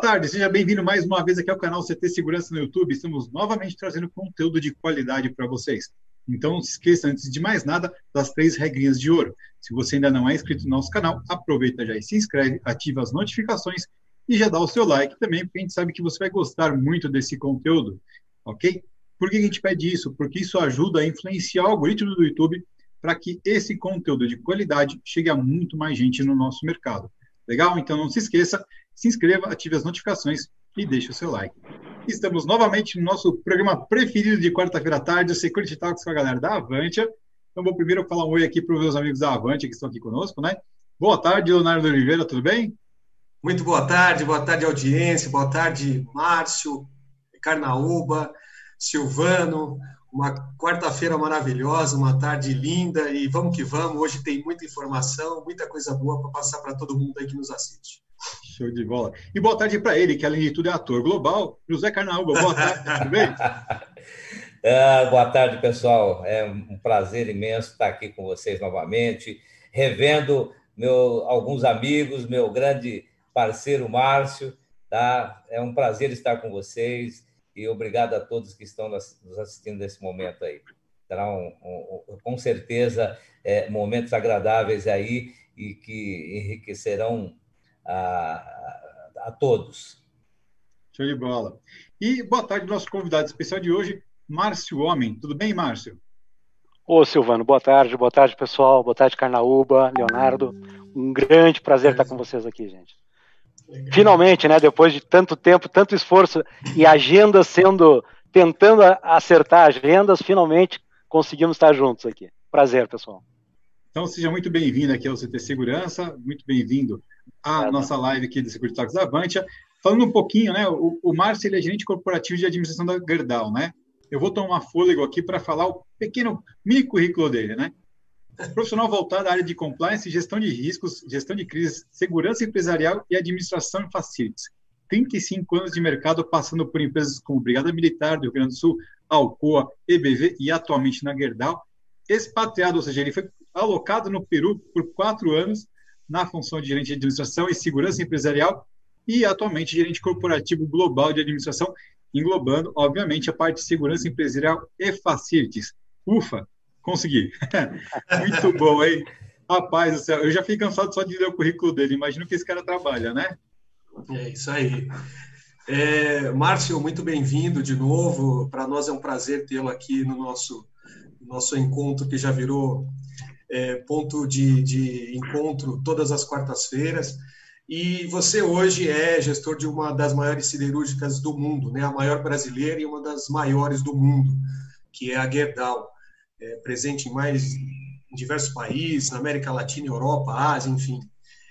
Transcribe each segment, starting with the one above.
tarde, seja bem-vindo mais uma vez aqui ao canal CT Segurança no YouTube. Estamos novamente trazendo conteúdo de qualidade para vocês. Então não se esqueça, antes de mais nada, das três regrinhas de ouro. Se você ainda não é inscrito no nosso canal, aproveita já e se inscreve, ativa as notificações e já dá o seu like também, porque a gente sabe que você vai gostar muito desse conteúdo, ok? Por que a gente pede isso? Porque isso ajuda a influenciar o algoritmo do YouTube para que esse conteúdo de qualidade chegue a muito mais gente no nosso mercado. Legal? Então não se esqueça, se inscreva, ative as notificações e deixe o seu like. Estamos novamente no nosso programa preferido de quarta-feira à tarde, o Security Talks com a galera da Avantia. Então vou primeiro falar um oi aqui para os meus amigos da Avantia que estão aqui conosco, né? Boa tarde, Leonardo Oliveira, tudo bem? Muito boa tarde, boa tarde audiência, boa tarde Márcio, Carnaúba, Silvano, uma quarta-feira maravilhosa, uma tarde linda e vamos que vamos. Hoje tem muita informação, muita coisa boa para passar para todo mundo aí que nos assiste. Show de bola. E boa tarde para ele, que além de tudo é ator global, José Carnaúba. Boa tarde, tudo bem? Ah, boa tarde, pessoal. É um prazer imenso estar aqui com vocês novamente, revendo meu, alguns amigos, meu grande parceiro Márcio. Tá? É um prazer estar com vocês e obrigado a todos que estão nos assistindo nesse momento aí. Serão, um, um, com certeza, é, momentos agradáveis aí e que enriquecerão a, a, todos. Show de bola. E boa tarde, nosso convidado especial de hoje, Márcio Homem. Tudo bem, Márcio? Ô, Silvano, boa tarde, boa tarde, pessoal. Boa tarde, Carnaúba, Leonardo. Um grande prazer estar com vocês aqui, gente. Finalmente, né, depois de tanto tempo, tanto esforço e agendas sendo tentando acertar agendas, finalmente conseguimos estar juntos aqui. Prazer, pessoal. Então, seja muito bem-vindo aqui ao CT Segurança, muito bem-vindo à é, nossa live aqui do Security Talks da Avantia. Falando um pouquinho, né, o, o Márcio ele é gerente corporativo de administração da Gerdau, né? Eu vou tomar fôlego aqui para falar o pequeno mini currículo dele, né? Profissional voltado à área de compliance, gestão de riscos, gestão de crises, segurança empresarial e administração em facilities. 35 anos de mercado, passando por empresas como Brigada Militar do Rio Grande do Sul, Alcoa, EBV e atualmente na Gerdau. Expatriado, ou seja, ele foi alocado no Peru por quatro anos na função de gerente de administração e segurança empresarial e atualmente gerente corporativo global de administração, englobando, obviamente, a parte de segurança empresarial e facilities. Ufa, Consegui. Muito bom, hein? Rapaz do céu, eu já fiquei cansado só de ler o currículo dele. Imagino que esse cara trabalha, né? É isso aí. É, Márcio, muito bem-vindo de novo. Para nós é um prazer tê-lo aqui no nosso, nosso encontro, que já virou é, ponto de, de encontro todas as quartas-feiras. E você hoje é gestor de uma das maiores siderúrgicas do mundo, né? a maior brasileira e uma das maiores do mundo, que é a Gerdau é, presente em mais em diversos países, na América Latina, Europa, Ásia, enfim.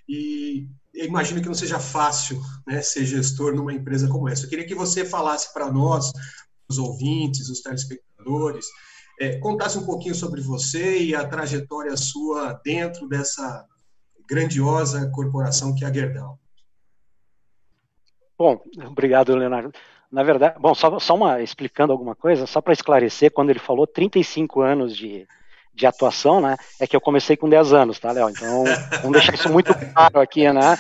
E imagino que não seja fácil né, ser gestor numa empresa como essa. Eu queria que você falasse para nós, os ouvintes, os telespectadores, é, contasse um pouquinho sobre você e a trajetória sua dentro dessa grandiosa corporação que é a Gerdau. Bom, obrigado, Leonardo. Na verdade, bom, só, só uma, explicando alguma coisa, só para esclarecer, quando ele falou 35 anos de, de atuação, né, é que eu comecei com 10 anos, tá, Léo? Então, vamos deixar isso muito claro aqui, né?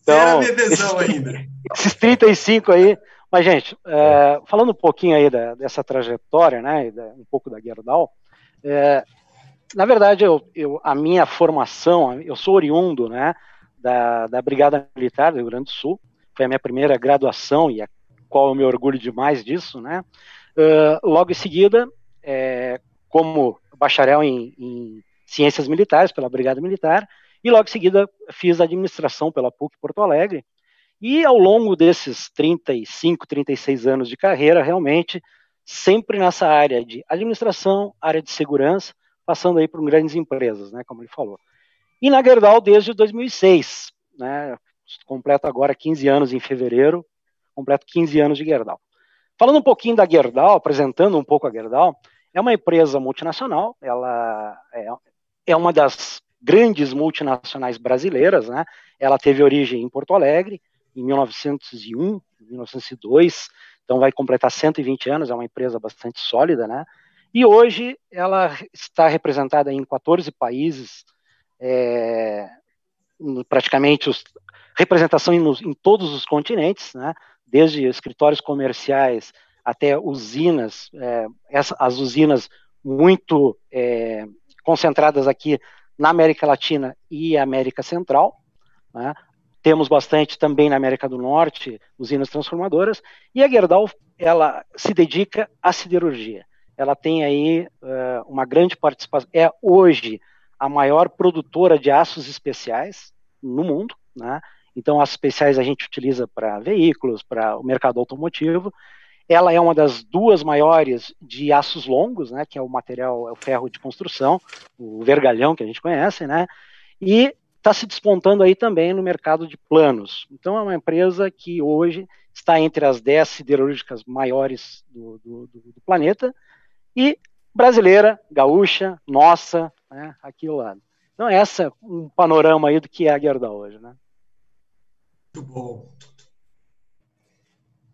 Então, esses, ainda. esses 35 aí, mas, gente, é, falando um pouquinho aí da, dessa trajetória, né, um pouco da Gerdau, é, na verdade, eu, eu, a minha formação, eu sou oriundo, né, da, da Brigada Militar do Rio Grande do Sul, foi a minha primeira graduação e a qual eu me orgulho demais disso, né? Uh, logo em seguida, é, como bacharel em, em, Ciências Militares pela Brigada Militar, e logo em seguida fiz administração pela PUC Porto Alegre, e ao longo desses 35, 36 anos de carreira, realmente, sempre nessa área de administração, área de segurança, passando aí por grandes empresas, né, como ele falou. E na Gerdau desde 2006, né, completa agora 15 anos em fevereiro, completo 15 anos de Gerdau. Falando um pouquinho da Gerdau, apresentando um pouco a Gerdau, é uma empresa multinacional, ela é, é uma das grandes multinacionais brasileiras, né? Ela teve origem em Porto Alegre em 1901, 1902, então vai completar 120 anos, é uma empresa bastante sólida, né? E hoje ela está representada em 14 países, é, praticamente os representação em, em, todos os continentes, né? Desde escritórios comerciais até usinas, é, essa, as usinas muito é, concentradas aqui na América Latina e América Central. Né? Temos bastante também na América do Norte, usinas transformadoras, e a Gerdau ela se dedica à siderurgia. Ela tem aí uh, uma grande participação, é hoje a maior produtora de aços especiais no mundo, né? Então, aços especiais a gente utiliza para veículos, para o mercado automotivo. Ela é uma das duas maiores de aços longos, né? Que é o material, é o ferro de construção, o vergalhão que a gente conhece, né? E está se despontando aí também no mercado de planos. Então, é uma empresa que hoje está entre as 10 siderúrgicas maiores do, do, do, do planeta e brasileira, gaúcha, nossa, né, aqui ao lado. Então, essa é um panorama aí do que é a Gerdau hoje, né? Muito bom.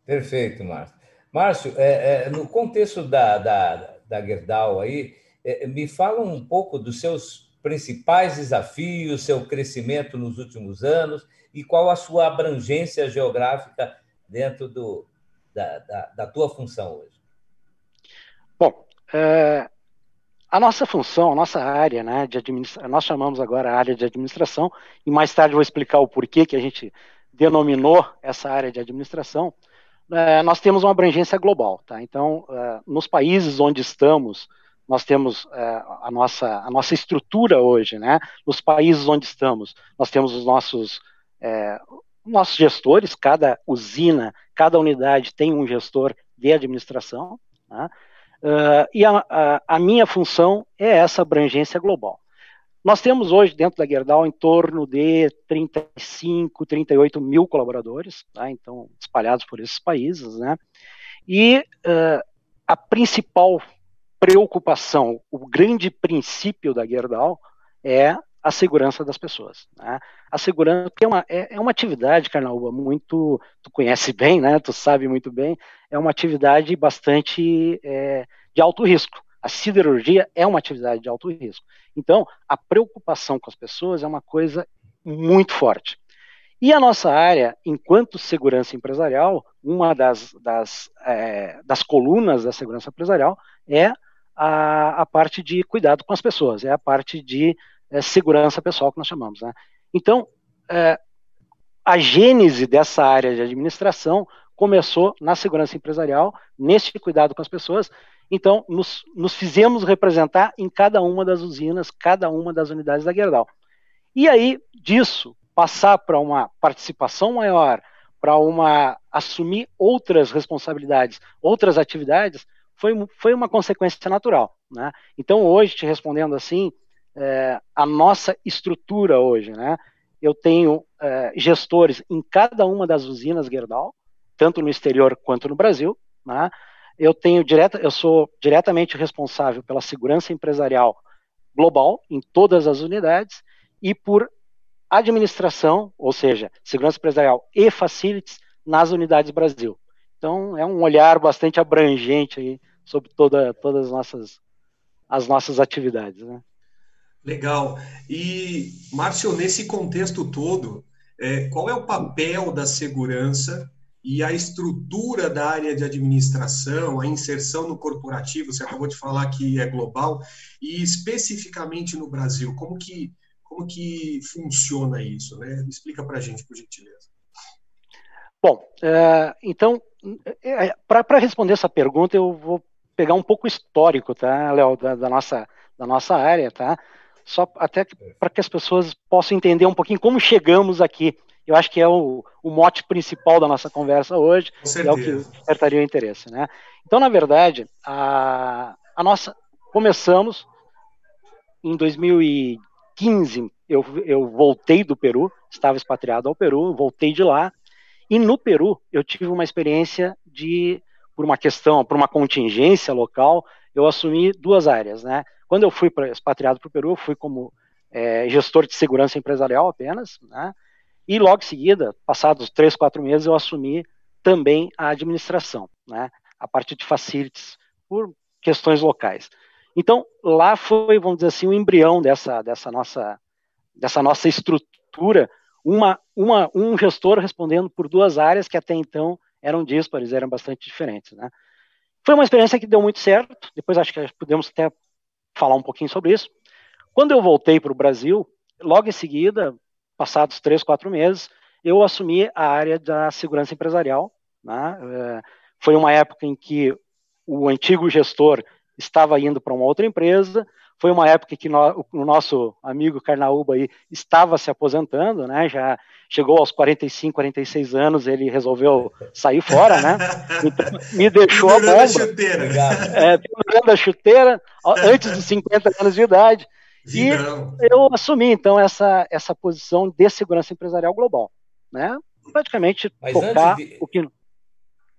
Perfeito, Márcio. Márcio, é, é, no contexto da, da, da Gerdau aí, é, me fala um pouco dos seus principais desafios, seu crescimento nos últimos anos e qual a sua abrangência geográfica dentro do, da, da, da tua função hoje? Bom, é, a nossa função, a nossa área né, de administração, nós chamamos agora a área de administração, e mais tarde vou explicar o porquê que a gente denominou essa área de administração. É, nós temos uma abrangência global, tá? Então, é, nos países onde estamos, nós temos é, a, nossa, a nossa estrutura hoje, né? Nos países onde estamos, nós temos os nossos, é, nossos gestores, cada usina, cada unidade tem um gestor de administração, né? e a, a, a, minha função é essa abrangência global. Nós temos hoje dentro da Gerdau em torno de 35, 38 mil colaboradores, tá? então espalhados por esses países, né? E uh, a principal preocupação, o grande princípio da Gerdau é a segurança das pessoas. Né? A segurança é uma, é, é uma atividade, Carnaúba, muito, tu conhece bem, né? Tu sabe muito bem, é uma atividade bastante é, de alto risco. A siderurgia é uma atividade de alto risco. Então, a preocupação com as pessoas é uma coisa muito forte. E a nossa área, enquanto segurança empresarial, uma das, das, é, das colunas da segurança empresarial é a, a parte de cuidado com as pessoas, é a parte de é, segurança pessoal que nós chamamos. Né? Então, é, a gênese dessa área de administração começou na segurança empresarial, nesse cuidado com as pessoas. Então, nos, nos fizemos representar em cada uma das usinas, cada uma das unidades da Gerdau. E aí, disso, passar para uma participação maior, para uma assumir outras responsabilidades, outras atividades, foi, foi uma consequência natural. Né? Então, hoje, te respondendo assim, é, a nossa estrutura hoje, né? eu tenho é, gestores em cada uma das usinas Gerdau, tanto no exterior quanto no Brasil. Né? Eu tenho direta, eu sou diretamente responsável pela segurança empresarial global em todas as unidades e por administração, ou seja, segurança empresarial e facilities nas unidades Brasil. Então, é um olhar bastante abrangente aí sobre toda, todas as nossas, as nossas atividades. Né? Legal. E, Márcio, nesse contexto todo, é, qual é o papel da segurança e a estrutura da área de administração, a inserção no corporativo, você acabou de falar que é global, e especificamente no Brasil, como que, como que funciona isso? Né? Explica para a gente, por gentileza. Bom, é, então, é, é, para responder essa pergunta, eu vou pegar um pouco histórico, tá, Léo, da, da, nossa, da nossa área, tá? Só até para que as pessoas possam entender um pouquinho como chegamos aqui. Eu acho que é o, o mote principal da nossa conversa hoje, é o que despertaria o interesse, né? Então, na verdade, a, a nossa começamos em 2015. Eu, eu voltei do Peru, estava expatriado ao Peru, voltei de lá e no Peru, eu tive uma experiência de, por uma questão, por uma contingência local, eu assumi duas áreas, né? Quando eu fui pra, expatriado para o Peru, eu fui como é, gestor de segurança empresarial apenas, né? E logo em seguida, passados três, quatro meses, eu assumi também a administração, né? A partir de facilities, por questões locais. Então, lá foi, vamos dizer assim, o embrião dessa, dessa, nossa, dessa nossa estrutura uma, uma, um gestor respondendo por duas áreas que até então eram díspares, eram bastante diferentes. Né? Foi uma experiência que deu muito certo, depois acho que podemos até falar um pouquinho sobre isso. Quando eu voltei para o Brasil, logo em seguida, passados três, quatro meses, eu assumi a área da segurança empresarial. Né? É, foi uma época em que o antigo gestor estava indo para uma outra empresa, foi uma época que no, o nosso amigo Carnaúba aí estava se aposentando, né? Já chegou aos 45, 46 anos, ele resolveu sair fora, né? Então, me deixou a bomba. chuteira. É, a chuteira antes dos 50 anos de idade. E eu assumi, então, essa, essa posição de segurança empresarial global, né? Praticamente Mas tocar de... o que...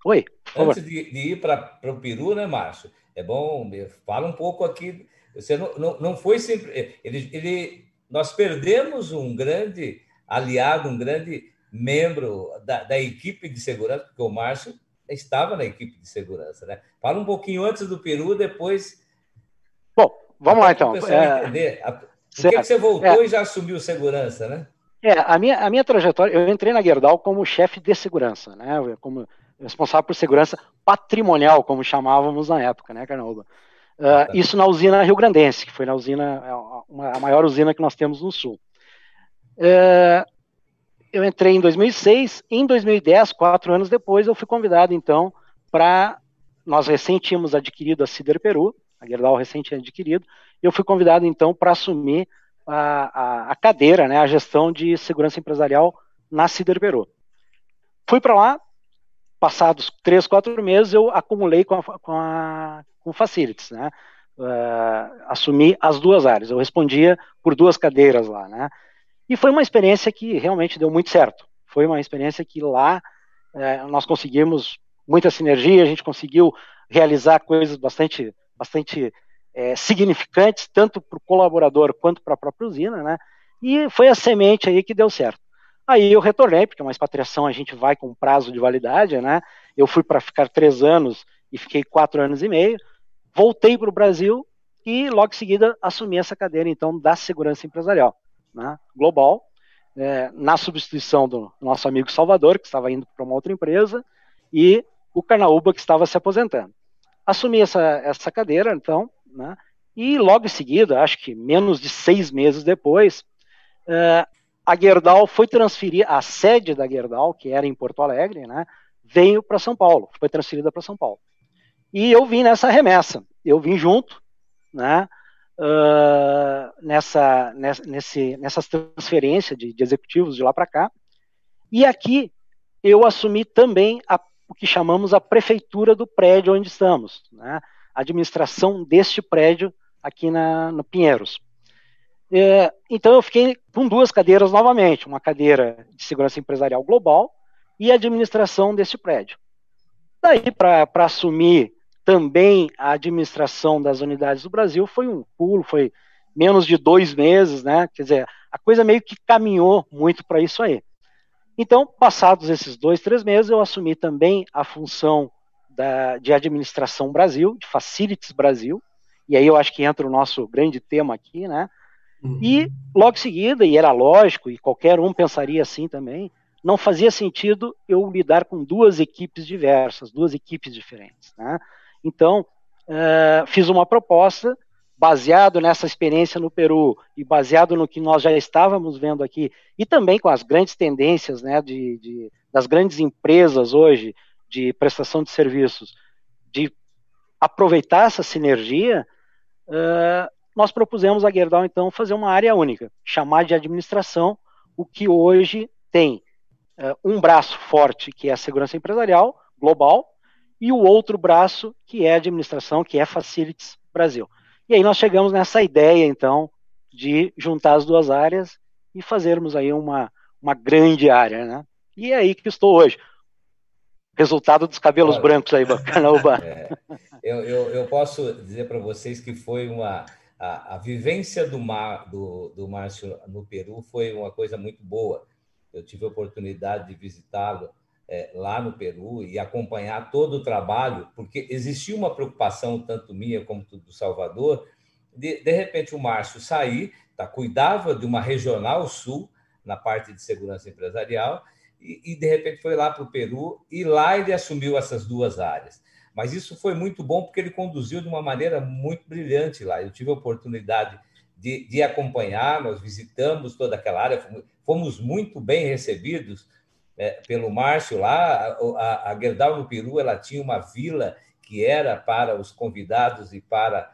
Oi, Antes de, de ir para o Peru, né, Márcio? É bom, fala um pouco aqui você não, não, não foi sempre. É, ele, ele, nós perdemos um grande aliado, um grande membro da, da equipe de segurança, porque o Márcio estava na equipe de segurança. Né? Fala um pouquinho antes do Peru, depois. Vamos lá então. É... Entender. Por que, que você voltou é... e já assumiu segurança, né? É, a minha, a minha trajetória, eu entrei na Gerdau como chefe de segurança, né? Como responsável por segurança patrimonial, como chamávamos na época, né, Carnaúba? Uh, isso na usina Rio Grandense, que foi na usina, é, uma, a maior usina que nós temos no Sul. Uh, eu entrei em 2006, em 2010, quatro anos depois, eu fui convidado, então, para. Nós recém tínhamos adquirido a Cider Peru, a Gerdau tinha adquirido, eu fui convidado, então, para assumir a, a, a, cadeira, né, a gestão de segurança empresarial na Cider Peru. Fui para lá, passados três, quatro meses, eu acumulei com a, com a, com facilities, né? Uh, assumi as duas áreas. Eu respondia por duas cadeiras lá, né? E foi uma experiência que realmente deu muito certo. Foi uma experiência que lá uh, nós conseguimos muita sinergia, a gente conseguiu realizar coisas bastante, bastante uh, significantes, tanto para o colaborador quanto para a própria usina, né? E foi a semente aí que deu certo. Aí eu retornei, porque uma expatriação a gente vai com prazo de validade, né? Eu fui para ficar três anos e fiquei quatro anos e meio voltei para o Brasil e logo em seguida assumi essa cadeira então da segurança empresarial, né, global, é, na substituição do nosso amigo Salvador que estava indo para uma outra empresa e o Carnaúba que estava se aposentando. Assumi essa essa cadeira então, né, e logo em seguida, acho que menos de seis meses depois, é, a Gerdau foi transferir a sede da Gerdau, que era em Porto Alegre, né, veio para São Paulo, foi transferida para São Paulo. E eu vim nessa remessa, eu vim junto, né, uh, nessa, nessa, nesse, nessas transferências de, de executivos de lá para cá. E aqui eu assumi também a, o que chamamos a prefeitura do prédio onde estamos, né, a administração deste prédio aqui na, no Pinheiros. É, então eu fiquei com duas cadeiras novamente, uma cadeira de segurança empresarial global e administração deste prédio. Daí para assumir também a administração das unidades do Brasil foi um pulo, foi menos de dois meses, né? Quer dizer, a coisa meio que caminhou muito para isso aí. Então, passados esses dois, três meses, eu assumi também a função da, de administração Brasil, de Facilities Brasil, e aí eu acho que entra o nosso grande tema aqui, né? Uhum. E logo em seguida, e era lógico, e qualquer um pensaria assim também, não fazia sentido eu lidar com duas equipes diversas, duas equipes diferentes, né? Então, uh, fiz uma proposta baseado nessa experiência no Peru e baseado no que nós já estávamos vendo aqui e também com as grandes tendências né, de, de das grandes empresas hoje de prestação de serviços, de aproveitar essa sinergia, uh, nós propusemos a Gerdau, então, fazer uma área única, chamar de administração, o que hoje tem uh, um braço forte, que é a segurança empresarial global, e o outro braço, que é a administração, que é Facilities Brasil. E aí nós chegamos nessa ideia, então, de juntar as duas áreas e fazermos aí uma, uma grande área, né? E é aí que estou hoje. Resultado dos cabelos Olha, brancos aí, Carnaúba. É, eu, eu, eu, posso dizer para vocês que foi uma. A, a vivência do, Mar, do, do Márcio no Peru foi uma coisa muito boa. Eu tive a oportunidade de visitá-lo é, lá no Peru e acompanhar todo o trabalho, porque existia uma preocupação, tanto minha como do Salvador, de, de repente o Márcio sair, tá, cuidava de uma regional sul, na parte de segurança empresarial, e, e de repente foi lá para o Peru, e lá ele assumiu essas duas áreas. Mas isso foi muito bom porque ele conduziu de uma maneira muito brilhante lá. Eu tive a oportunidade de, de acompanhar, nós visitamos toda aquela área, fomos, fomos muito bem recebidos é, pelo Márcio lá. A, a Gerdau no Peru ela tinha uma vila que era para os convidados e para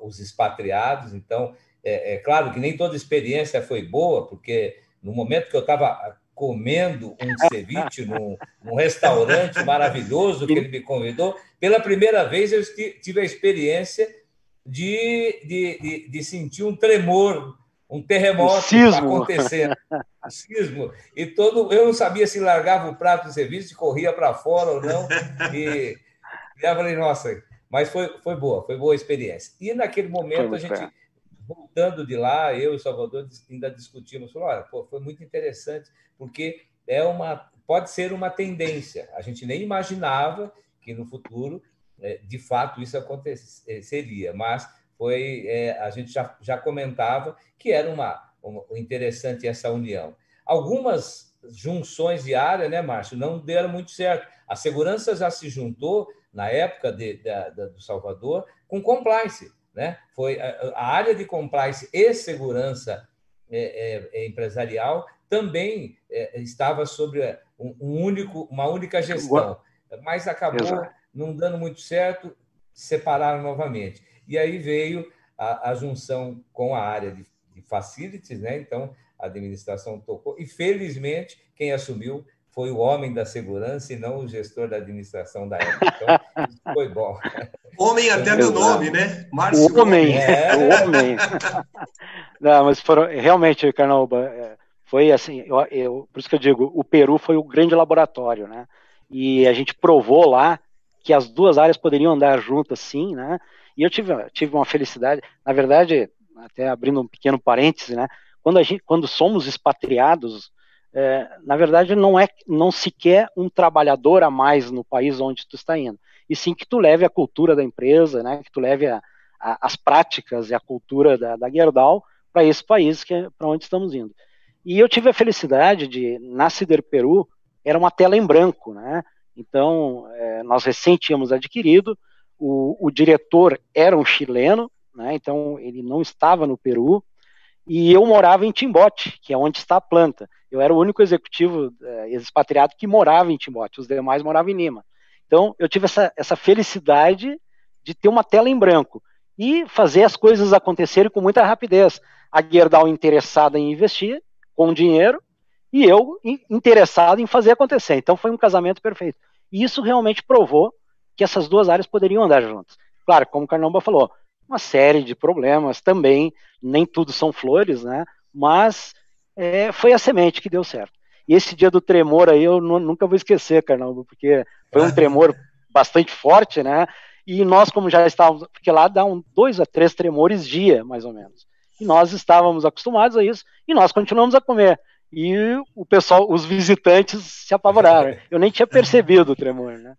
os expatriados. Então, é, é claro que nem toda experiência foi boa, porque no momento que eu estava comendo um ceviche num, num, restaurante maravilhoso que ele me convidou, pela primeira vez eu tive a experiência de, de, de, de sentir um tremor, um terremoto acontecendo. Um sismo. E todo, eu não sabia se largava o prato de serviço, se corria para fora ou não. E, e eu falei, nossa, mas foi, foi boa, foi boa a experiência. E naquele momento, a gente, voltando de lá, eu e o Salvador ainda discutimos, falou, olha, pô, foi muito interessante, porque é uma, pode ser uma tendência. A gente nem imaginava que no futuro é, de fato isso aconteceria, mas foi é, a gente já, já comentava que era uma, uma interessante essa união. Algumas junções de área, né, Márcio, não deram muito certo. A segurança já se juntou na época de, do Salvador com compliance, né? Foi a, a área de compliance e segurança é, é, é empresarial também é, estava sobre um, um, único, uma única gestão, mas acabou Exato não dando muito certo, separaram novamente. E aí veio a, a junção com a área de, de facilities, né? Então, a administração tocou. E, felizmente, quem assumiu foi o homem da segurança e não o gestor da administração da época. Então, isso foi bom. Homem até do nome, né? Márcio o homem, é. o homem. Não, mas foram, realmente, Carnaúba, é, foi assim, eu, eu, por isso que eu digo, o Peru foi o grande laboratório, né? E a gente provou lá que as duas áreas poderiam andar juntas, sim, né? E eu tive, tive uma felicidade, na verdade, até abrindo um pequeno parêntese, né? Quando, a gente, quando somos expatriados, é, na verdade, não é não se quer um trabalhador a mais no país onde tu está indo, e sim que tu leve a cultura da empresa, né? Que tu leve a, a, as práticas e a cultura da, da Gerdau para esse país que é para onde estamos indo. E eu tive a felicidade de, na Cider Peru, era uma tela em branco, né? Então, é, nós recém tínhamos adquirido, o, o, diretor era um chileno, né, então ele não estava no Peru, e eu morava em Timbote, que é onde está a planta. Eu era o único executivo é, expatriado que morava em Timbote, os demais moravam em Lima. Então, eu tive essa, essa felicidade de ter uma tela em branco e fazer as coisas acontecerem com muita rapidez. A Gerdau interessada em investir com dinheiro e eu interessado em fazer acontecer. Então, foi um casamento perfeito. E isso realmente provou que essas duas áreas poderiam andar juntas. Claro, como o Carnamba falou, uma série de problemas também, nem tudo são flores, né? Mas é, foi a semente que deu certo. E esse dia do tremor aí eu nunca vou esquecer, Carnamba, porque foi um tremor bastante forte, né? E nós, como já estávamos, porque lá dá um, dois a três tremores dia, mais ou menos. E nós estávamos acostumados a isso, e nós continuamos a comer e o pessoal, os visitantes se apavoraram. Eu nem tinha percebido o tremor, né?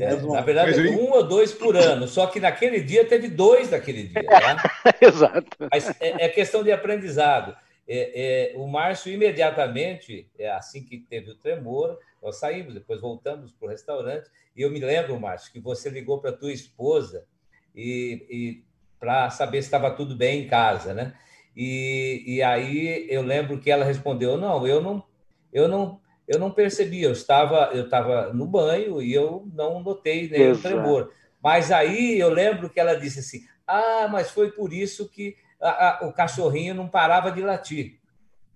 É, na verdade, um ou dois por ano, só que naquele dia teve dois naquele dia. Né? Exato. Mas é, é, questão de aprendizado. É, é, o Márcio, imediatamente, é assim que teve o tremor, nós saímos, depois voltamos para o restaurante, e eu me lembro, Márcio, que você ligou para a tua esposa e, e para saber se estava tudo bem em casa, né? E, e aí eu lembro que ela respondeu: não, eu não, eu não, eu não percebi. Eu estava, eu estava no banho e eu não notei nenhum Exato. tremor. Mas aí eu lembro que ela disse assim: ah, mas foi por isso que a, a, o cachorrinho não parava de latir.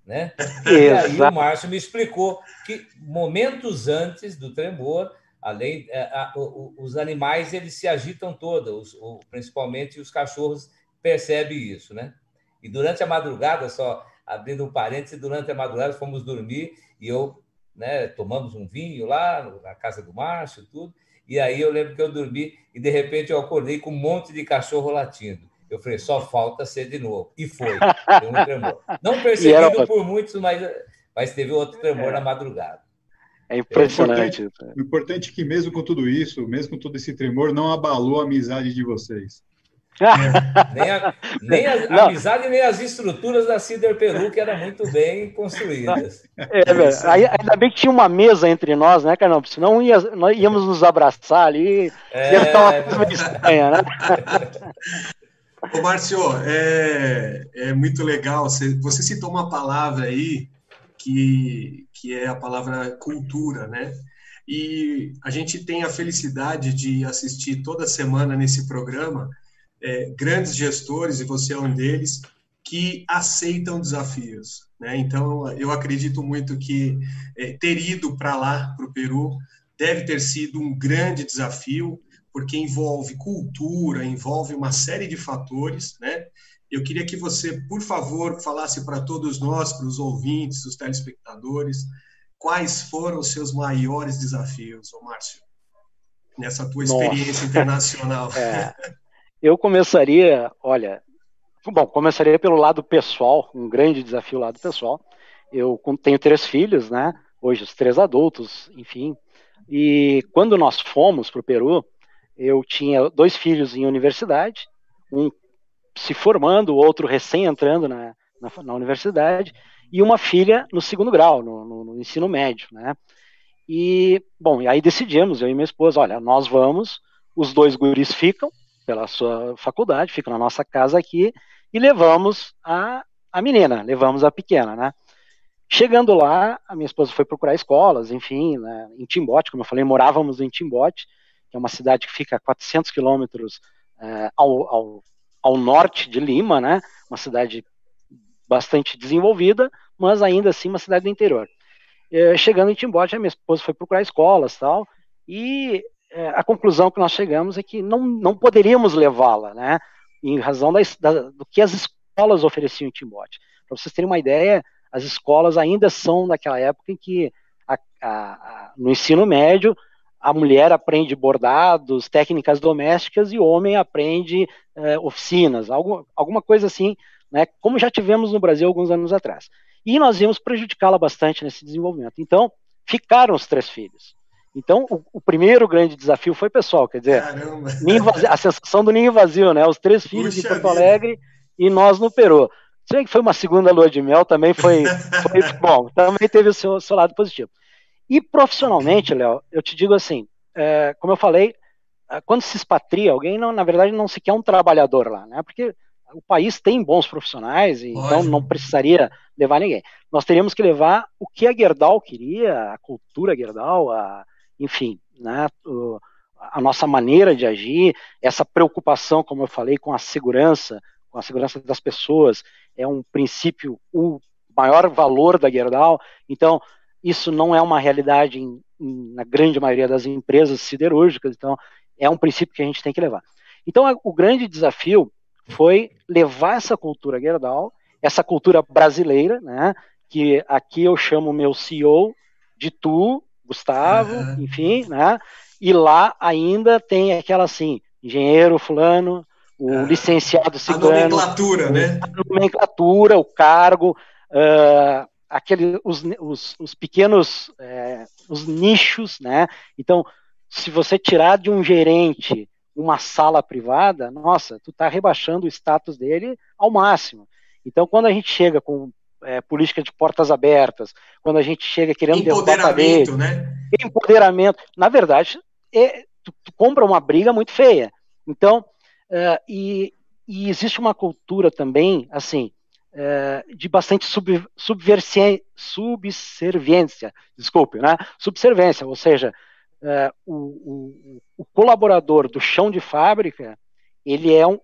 Né? E aí o Márcio me explicou que momentos antes do tremor, além é, a, os animais eles se agitam todos, os, principalmente os cachorros percebem isso, né? E durante a madrugada, só abrindo um parênteses, durante a madrugada fomos dormir e eu, né, tomamos um vinho lá na casa do Márcio, tudo. E aí eu lembro que eu dormi e de repente eu acordei com um monte de cachorro latindo. Eu falei, só falta ser de novo. E foi. Um tremor. Não percebido era... por muitos, mas, mas teve outro tremor é. na madrugada. É impressionante. O importante, o importante é que, mesmo com tudo isso, mesmo com todo esse tremor, não abalou a amizade de vocês. Nem a, nem a amizade, nem as estruturas da Cider Peru, que eram muito bem construídas. É, aí, ainda bem que tinha uma mesa entre nós, né, Carnão? Senão ia, nós íamos nos abraçar ali. É, ia ficar uma coisa estranha, né? Ô, Márcio, é, é muito legal. Você, você citou uma palavra aí que, que é a palavra cultura, né? E a gente tem a felicidade de assistir toda semana nesse programa é, grandes gestores, e você é um deles, que aceitam desafios. Né? Então, eu acredito muito que é, ter ido para lá, para o Peru, deve ter sido um grande desafio, porque envolve cultura, envolve uma série de fatores. Né? Eu queria que você, por favor, falasse para todos nós, para os ouvintes, os telespectadores, quais foram os seus maiores desafios, ô Márcio, nessa tua experiência Nossa. internacional. É. Eu começaria, olha, bom, começaria pelo lado pessoal, um grande desafio lado pessoal. Eu tenho três filhos, né? Hoje os três adultos, enfim. E quando nós fomos para o Peru, eu tinha dois filhos em universidade, um se formando, o outro recém entrando na, na, na universidade, e uma filha no segundo grau, no, no, no ensino médio, né? E, bom, e aí decidimos, eu e minha esposa, olha, nós vamos, os dois guris ficam, pela sua faculdade, fica na nossa casa aqui, e levamos a, a menina, levamos a pequena, né? Chegando lá, a minha esposa foi procurar escolas, enfim, né, em Timbote, como eu falei, morávamos em Timbote, que é uma cidade que fica a 400 quilômetros é, ao, ao, ao, norte de Lima, né? Uma cidade bastante desenvolvida, mas ainda assim uma cidade do interior. É, chegando em Timbote, a minha esposa foi procurar escolas tal, e é, a conclusão que nós chegamos é que não, não poderíamos levá-la, né, em razão da, do que as escolas ofereciam em Timóteo. Para vocês terem uma ideia, as escolas ainda são daquela época em que a, a, a, no ensino médio a mulher aprende bordados, técnicas domésticas e o homem aprende é, oficinas, algo, alguma coisa assim, né, como já tivemos no Brasil alguns anos atrás. E nós íamos prejudicá-la bastante nesse desenvolvimento. Então, ficaram os três filhos. Então, o, o, primeiro grande desafio foi pessoal, quer dizer, vazio, a sensação do ninho vazio, né? Os três filhos Puxa em Porto Alegre vida. e nós no Peru. Se bem que foi uma segunda lua de mel, também foi, foi bom, também teve o seu, seu, lado positivo. E profissionalmente, Léo, eu te digo assim, é, como eu falei, é, quando se expatria alguém, não, na verdade não se quer um trabalhador lá, né? Porque o país tem bons profissionais, e então não precisaria levar ninguém. Nós teríamos que levar o que a Gerdau queria, a cultura Gerdau, a, enfim, né, a nossa maneira de agir, essa preocupação, como eu falei, com a segurança, com a segurança das pessoas, é um princípio, o maior valor da Gerdau. Então, isso não é uma realidade em, em, na grande maioria das empresas siderúrgicas, então é um princípio que a gente tem que levar. Então, a, o grande desafio foi levar essa cultura Gerdau, essa cultura brasileira, né, que aqui eu chamo meu CEO de tu, Gustavo, uhum. enfim, né? E lá ainda tem aquela assim, engenheiro fulano, o uhum. licenciado cigano. A nomenclatura, né? A nomenclatura, o cargo, uh, aquele, os, os, os pequenos, uh, os nichos, né? Então, se você tirar de um gerente uma sala privada, nossa, tu está rebaixando o status dele ao máximo. Então, quando a gente chega com é, política de portas abertas, quando a gente chega querendo empoderamento, né? Empoderamento. Na verdade, é, tu, tu, compra uma briga muito feia. Então, uh, e, e, existe uma cultura também, assim, uh, de bastante sub, subserviência, desculpe, né? Subserviência, ou seja, uh, o, o, o colaborador do chão de fábrica, ele é um,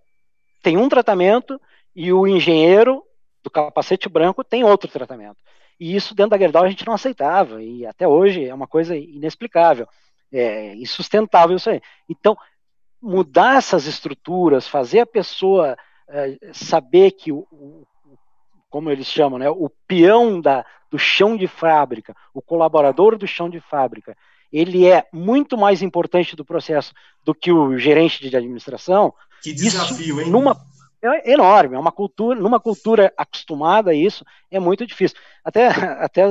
tem um tratamento e o engenheiro do capacete branco tem outro tratamento. E isso dentro da Gerdau a gente não aceitava, e até hoje é uma coisa inexplicável, é insustentável isso aí. Então, mudar essas estruturas, fazer a pessoa é, saber que o, o, como eles chamam, né, o peão da, do chão de fábrica, o colaborador do chão de fábrica, ele é muito mais importante do processo do que o gerente de administração. Que desafio, isso, hein? Numa, é enorme, é uma cultura, numa cultura acostumada a isso, é muito difícil. Até, até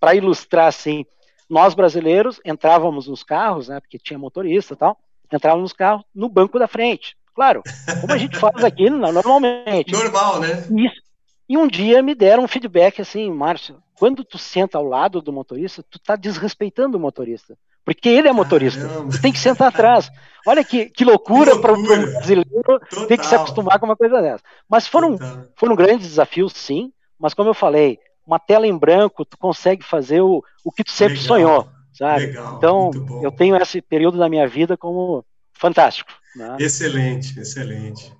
para ilustrar assim, nós brasileiros entrávamos nos carros, né, porque tinha motorista e tal, entrávamos nos carros no banco da frente, claro, como a gente faz aqui normalmente. Normal, né? Isso. E um dia me deram um feedback assim, Márcio, quando tu senta ao lado do motorista, tu tá desrespeitando o motorista. Porque ele é motorista. Caramba. Tu tem que sentar atrás. Olha que, que loucura, para o brasileiro Total. ter que se acostumar com uma coisa dessa. Mas foram, foram grandes desafios, sim. Mas como eu falei, uma tela em branco, tu consegue fazer o, o que tu sempre Legal. sonhou, sabe? Legal. Então, eu tenho esse período da minha vida como fantástico. Né? Excelente, excelente.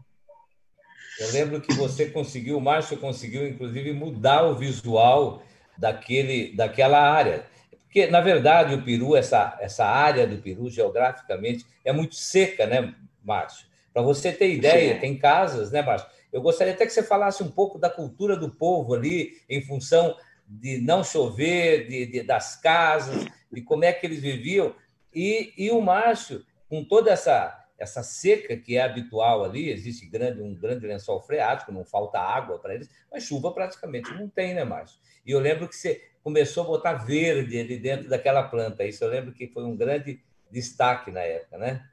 Eu lembro que você conseguiu, o Márcio conseguiu, inclusive, mudar o visual daquele, daquela área. Porque, na verdade, o Peru, essa, essa área do Peru, geograficamente, é muito seca, né, Márcio? Para você ter ideia, Sim. tem casas, né, Márcio? Eu gostaria até que você falasse um pouco da cultura do povo ali, em função de não chover, de, de das casas, de como é que eles viviam. E, e o Márcio, com toda essa essa seca que é habitual ali, existe grande, um grande lençol freático, não falta água para eles, mas chuva praticamente não tem, né, Márcio? E eu lembro que você começou a botar verde ali dentro daquela planta, isso eu lembro que foi um grande destaque na época, né?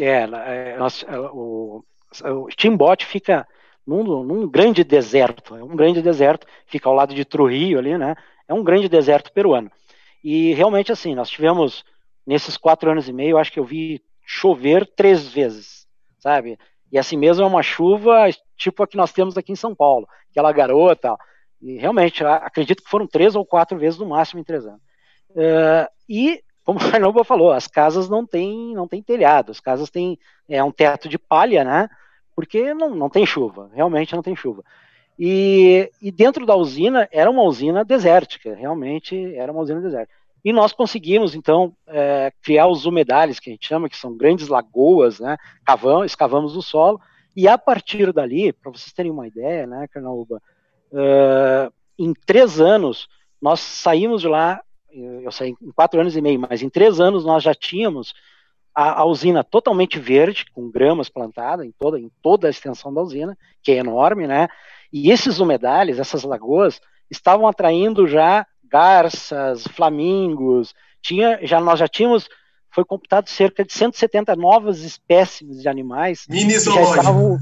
É, é nós, é, o, o Timbot fica num, num, grande deserto, é um grande deserto, fica ao lado de Trujillo ali, né? É um grande deserto peruano. E realmente, assim, nós tivemos, nesses quatro anos e meio, acho que eu vi chover três vezes, sabe? E assim mesmo é uma chuva tipo a que nós temos aqui em São Paulo, aquela garota. E realmente, acredito que foram três ou quatro vezes no máximo em três anos. Uh, e, como o Fernando falou, as casas não têm não tem telhado, as casas têm é, um teto de palha, né? Porque não, não tem chuva, realmente não tem chuva. E, e dentro da usina era uma usina desértica, realmente era uma usina desértica. E nós conseguimos, então, é, criar os umedales, que a gente chama, que são grandes lagoas, né? Cavamos, escavamos o solo, e a partir dali, para vocês terem uma ideia, né, Carnaúba, uh, em três anos, nós saímos de lá, eu saí em quatro anos e meio, mas em três anos nós já tínhamos a, a usina totalmente verde, com gramas plantadas em toda, em toda a extensão da usina, que é enorme, né? E esses umedales, essas lagoas, estavam atraindo já garças, flamingos, tinha, já nós já tínhamos, foi computado cerca de 170 novas espécimes de animais. Mini estavam,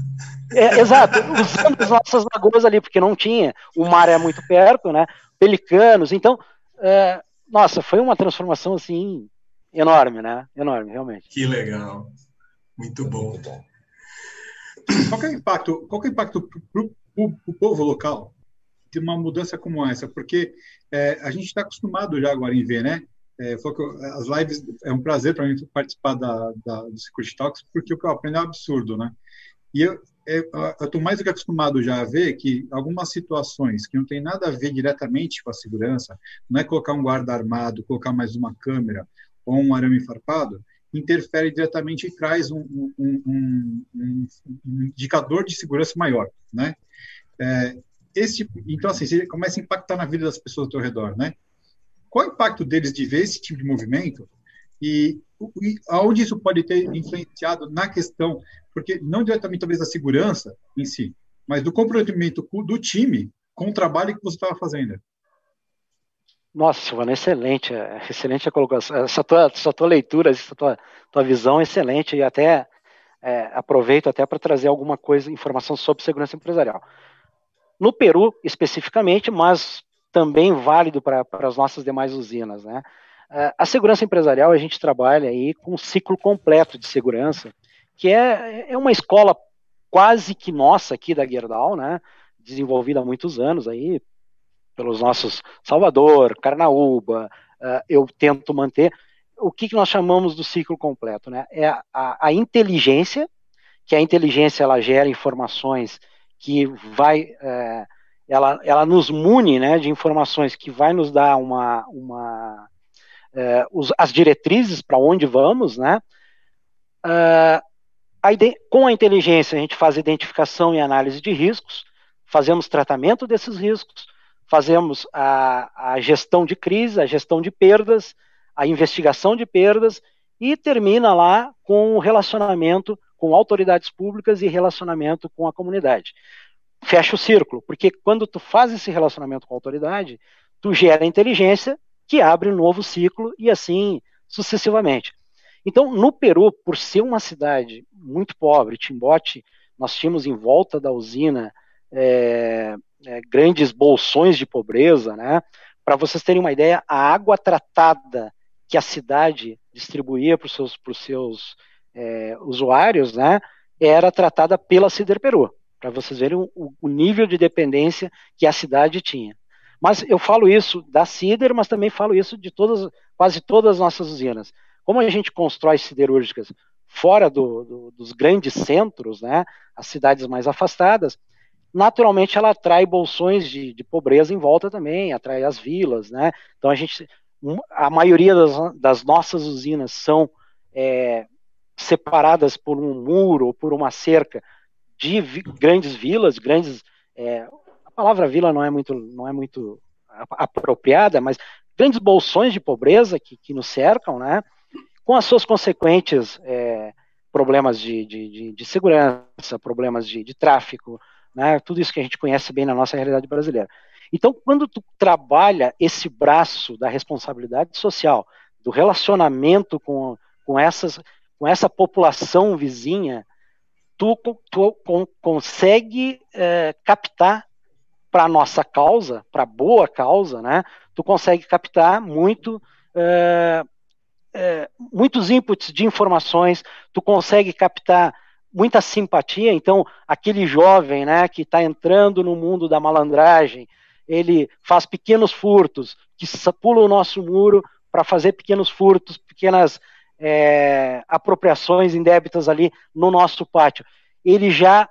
é, Exato, usando as nossas lagoas ali, porque não tinha, o mar é muito perto, né? Pelicanos, então, é, nossa, foi uma transformação assim enorme, né? Enorme, realmente. Que legal, muito bom. Qual é o impacto? Qual é o impacto para o povo local de uma mudança como essa? Porque é, a gente está acostumado já agora em ver, né? É, as lives é um prazer para mim participar da, da, do Secret Talks, porque o que eu aprendo é absurdo, né? E eu estou mais do que acostumado já a ver que algumas situações que não tem nada a ver diretamente com a segurança, não é colocar um guarda armado, colocar mais uma câmera ou um arame farpado, interfere diretamente e traz um, um, um, um indicador de segurança maior, né? É, esse, então, assim, você começa a impactar na vida das pessoas ao teu redor, né? Qual é o impacto deles de ver esse tipo de movimento e, e aonde isso pode ter influenciado na questão, porque não diretamente talvez da segurança em si, mas do comprometimento do time com o trabalho que você estava fazendo? Nossa, Silvana, excelente, é, excelente a colocação. Essa tua, essa tua leitura, essa tua, tua visão excelente e até é, aproveito até para trazer alguma coisa, informação sobre segurança empresarial no Peru especificamente, mas também válido para as nossas demais usinas. Né? É, a segurança empresarial, a gente trabalha aí com um ciclo completo de segurança, que é, é uma escola quase que nossa aqui da Gerdau, né? desenvolvida há muitos anos aí, pelos nossos Salvador, Carnaúba, uh, eu tento manter. O que, que nós chamamos do ciclo completo? Né? É a, a inteligência, que a inteligência ela gera informações que vai, é, ela, ela nos mune né, de informações que vai nos dar uma, uma é, os, as diretrizes para onde vamos, né? Uh, a com a inteligência a gente faz identificação e análise de riscos, fazemos tratamento desses riscos, fazemos a, a gestão de crise, a gestão de perdas, a investigação de perdas e termina lá com o relacionamento com autoridades públicas e relacionamento com a comunidade. Fecha o círculo, porque quando tu faz esse relacionamento com a autoridade, tu gera inteligência que abre um novo ciclo e assim sucessivamente. Então, no Peru, por ser uma cidade muito pobre, Timbote, nós tínhamos em volta da usina é, é, grandes bolsões de pobreza, né? Para vocês terem uma ideia, a água tratada que a cidade distribuía para os seus, pros seus é, usuários, né, era tratada pela Cider Peru, para vocês verem o, o, nível de dependência que a cidade tinha. Mas eu falo isso da Cider, mas também falo isso de todas, quase todas as nossas usinas. Como a gente constrói siderúrgicas fora do, do, dos grandes centros, né, as cidades mais afastadas, naturalmente ela atrai bolsões de, de, pobreza em volta também, atrai as vilas, né? Então a gente, a maioria das, das nossas usinas são é, separadas por um muro ou por uma cerca de vi, grandes vilas, grandes é, a palavra vila não é muito não é muito apropriada, mas grandes bolsões de pobreza que, que nos cercam, né? Com as suas consequentes é, problemas de, de, de, de, segurança, problemas de, de tráfico, né? Tudo isso que a gente conhece bem na nossa realidade brasileira. Então, quando tu trabalha esse braço da responsabilidade social, do relacionamento com, com, essas, com essa população vizinha, tu, tu consegue é, captar para nossa causa, para boa causa, né? Tu consegue captar muito é, é, muitos inputs de informações, tu consegue captar muita simpatia. Então, aquele jovem, né, que está entrando no mundo da malandragem, ele faz pequenos furtos, que pula o nosso muro para fazer pequenos furtos, pequenas é, apropriações indébitas ali no nosso pátio. Ele já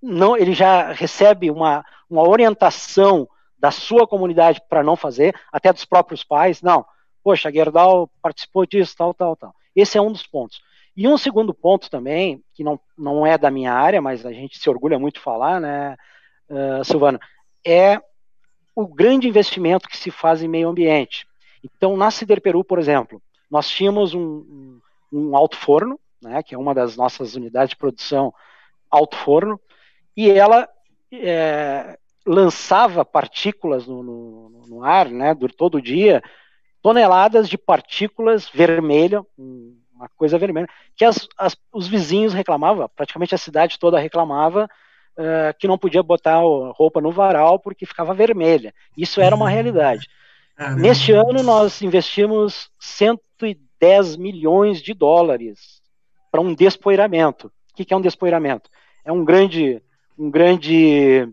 não, ele já recebe uma, uma orientação da sua comunidade para não fazer, até dos próprios pais. Não, poxa, Gerdau participou disso, tal, tal, tal. Esse é um dos pontos. E um segundo ponto também, que não, não é da minha área, mas a gente se orgulha muito de falar, né, uh, Silvano, é o grande investimento que se faz em meio ambiente. Então, na Cider Peru, por exemplo, nós tínhamos um, um alto forno, né, que é uma das nossas unidades de produção alto forno, e ela é, lançava partículas no, no, no ar, né, todo dia, toneladas de partículas vermelhas, uma coisa vermelha, que as, as, os vizinhos reclamavam, praticamente a cidade toda reclamava uh, que não podia botar roupa no varal porque ficava vermelha. Isso era uma realidade. Neste ano nós investimos 110 milhões de dólares para um despoeiramento. O que, é um despoeiramento? É um grande, um grande,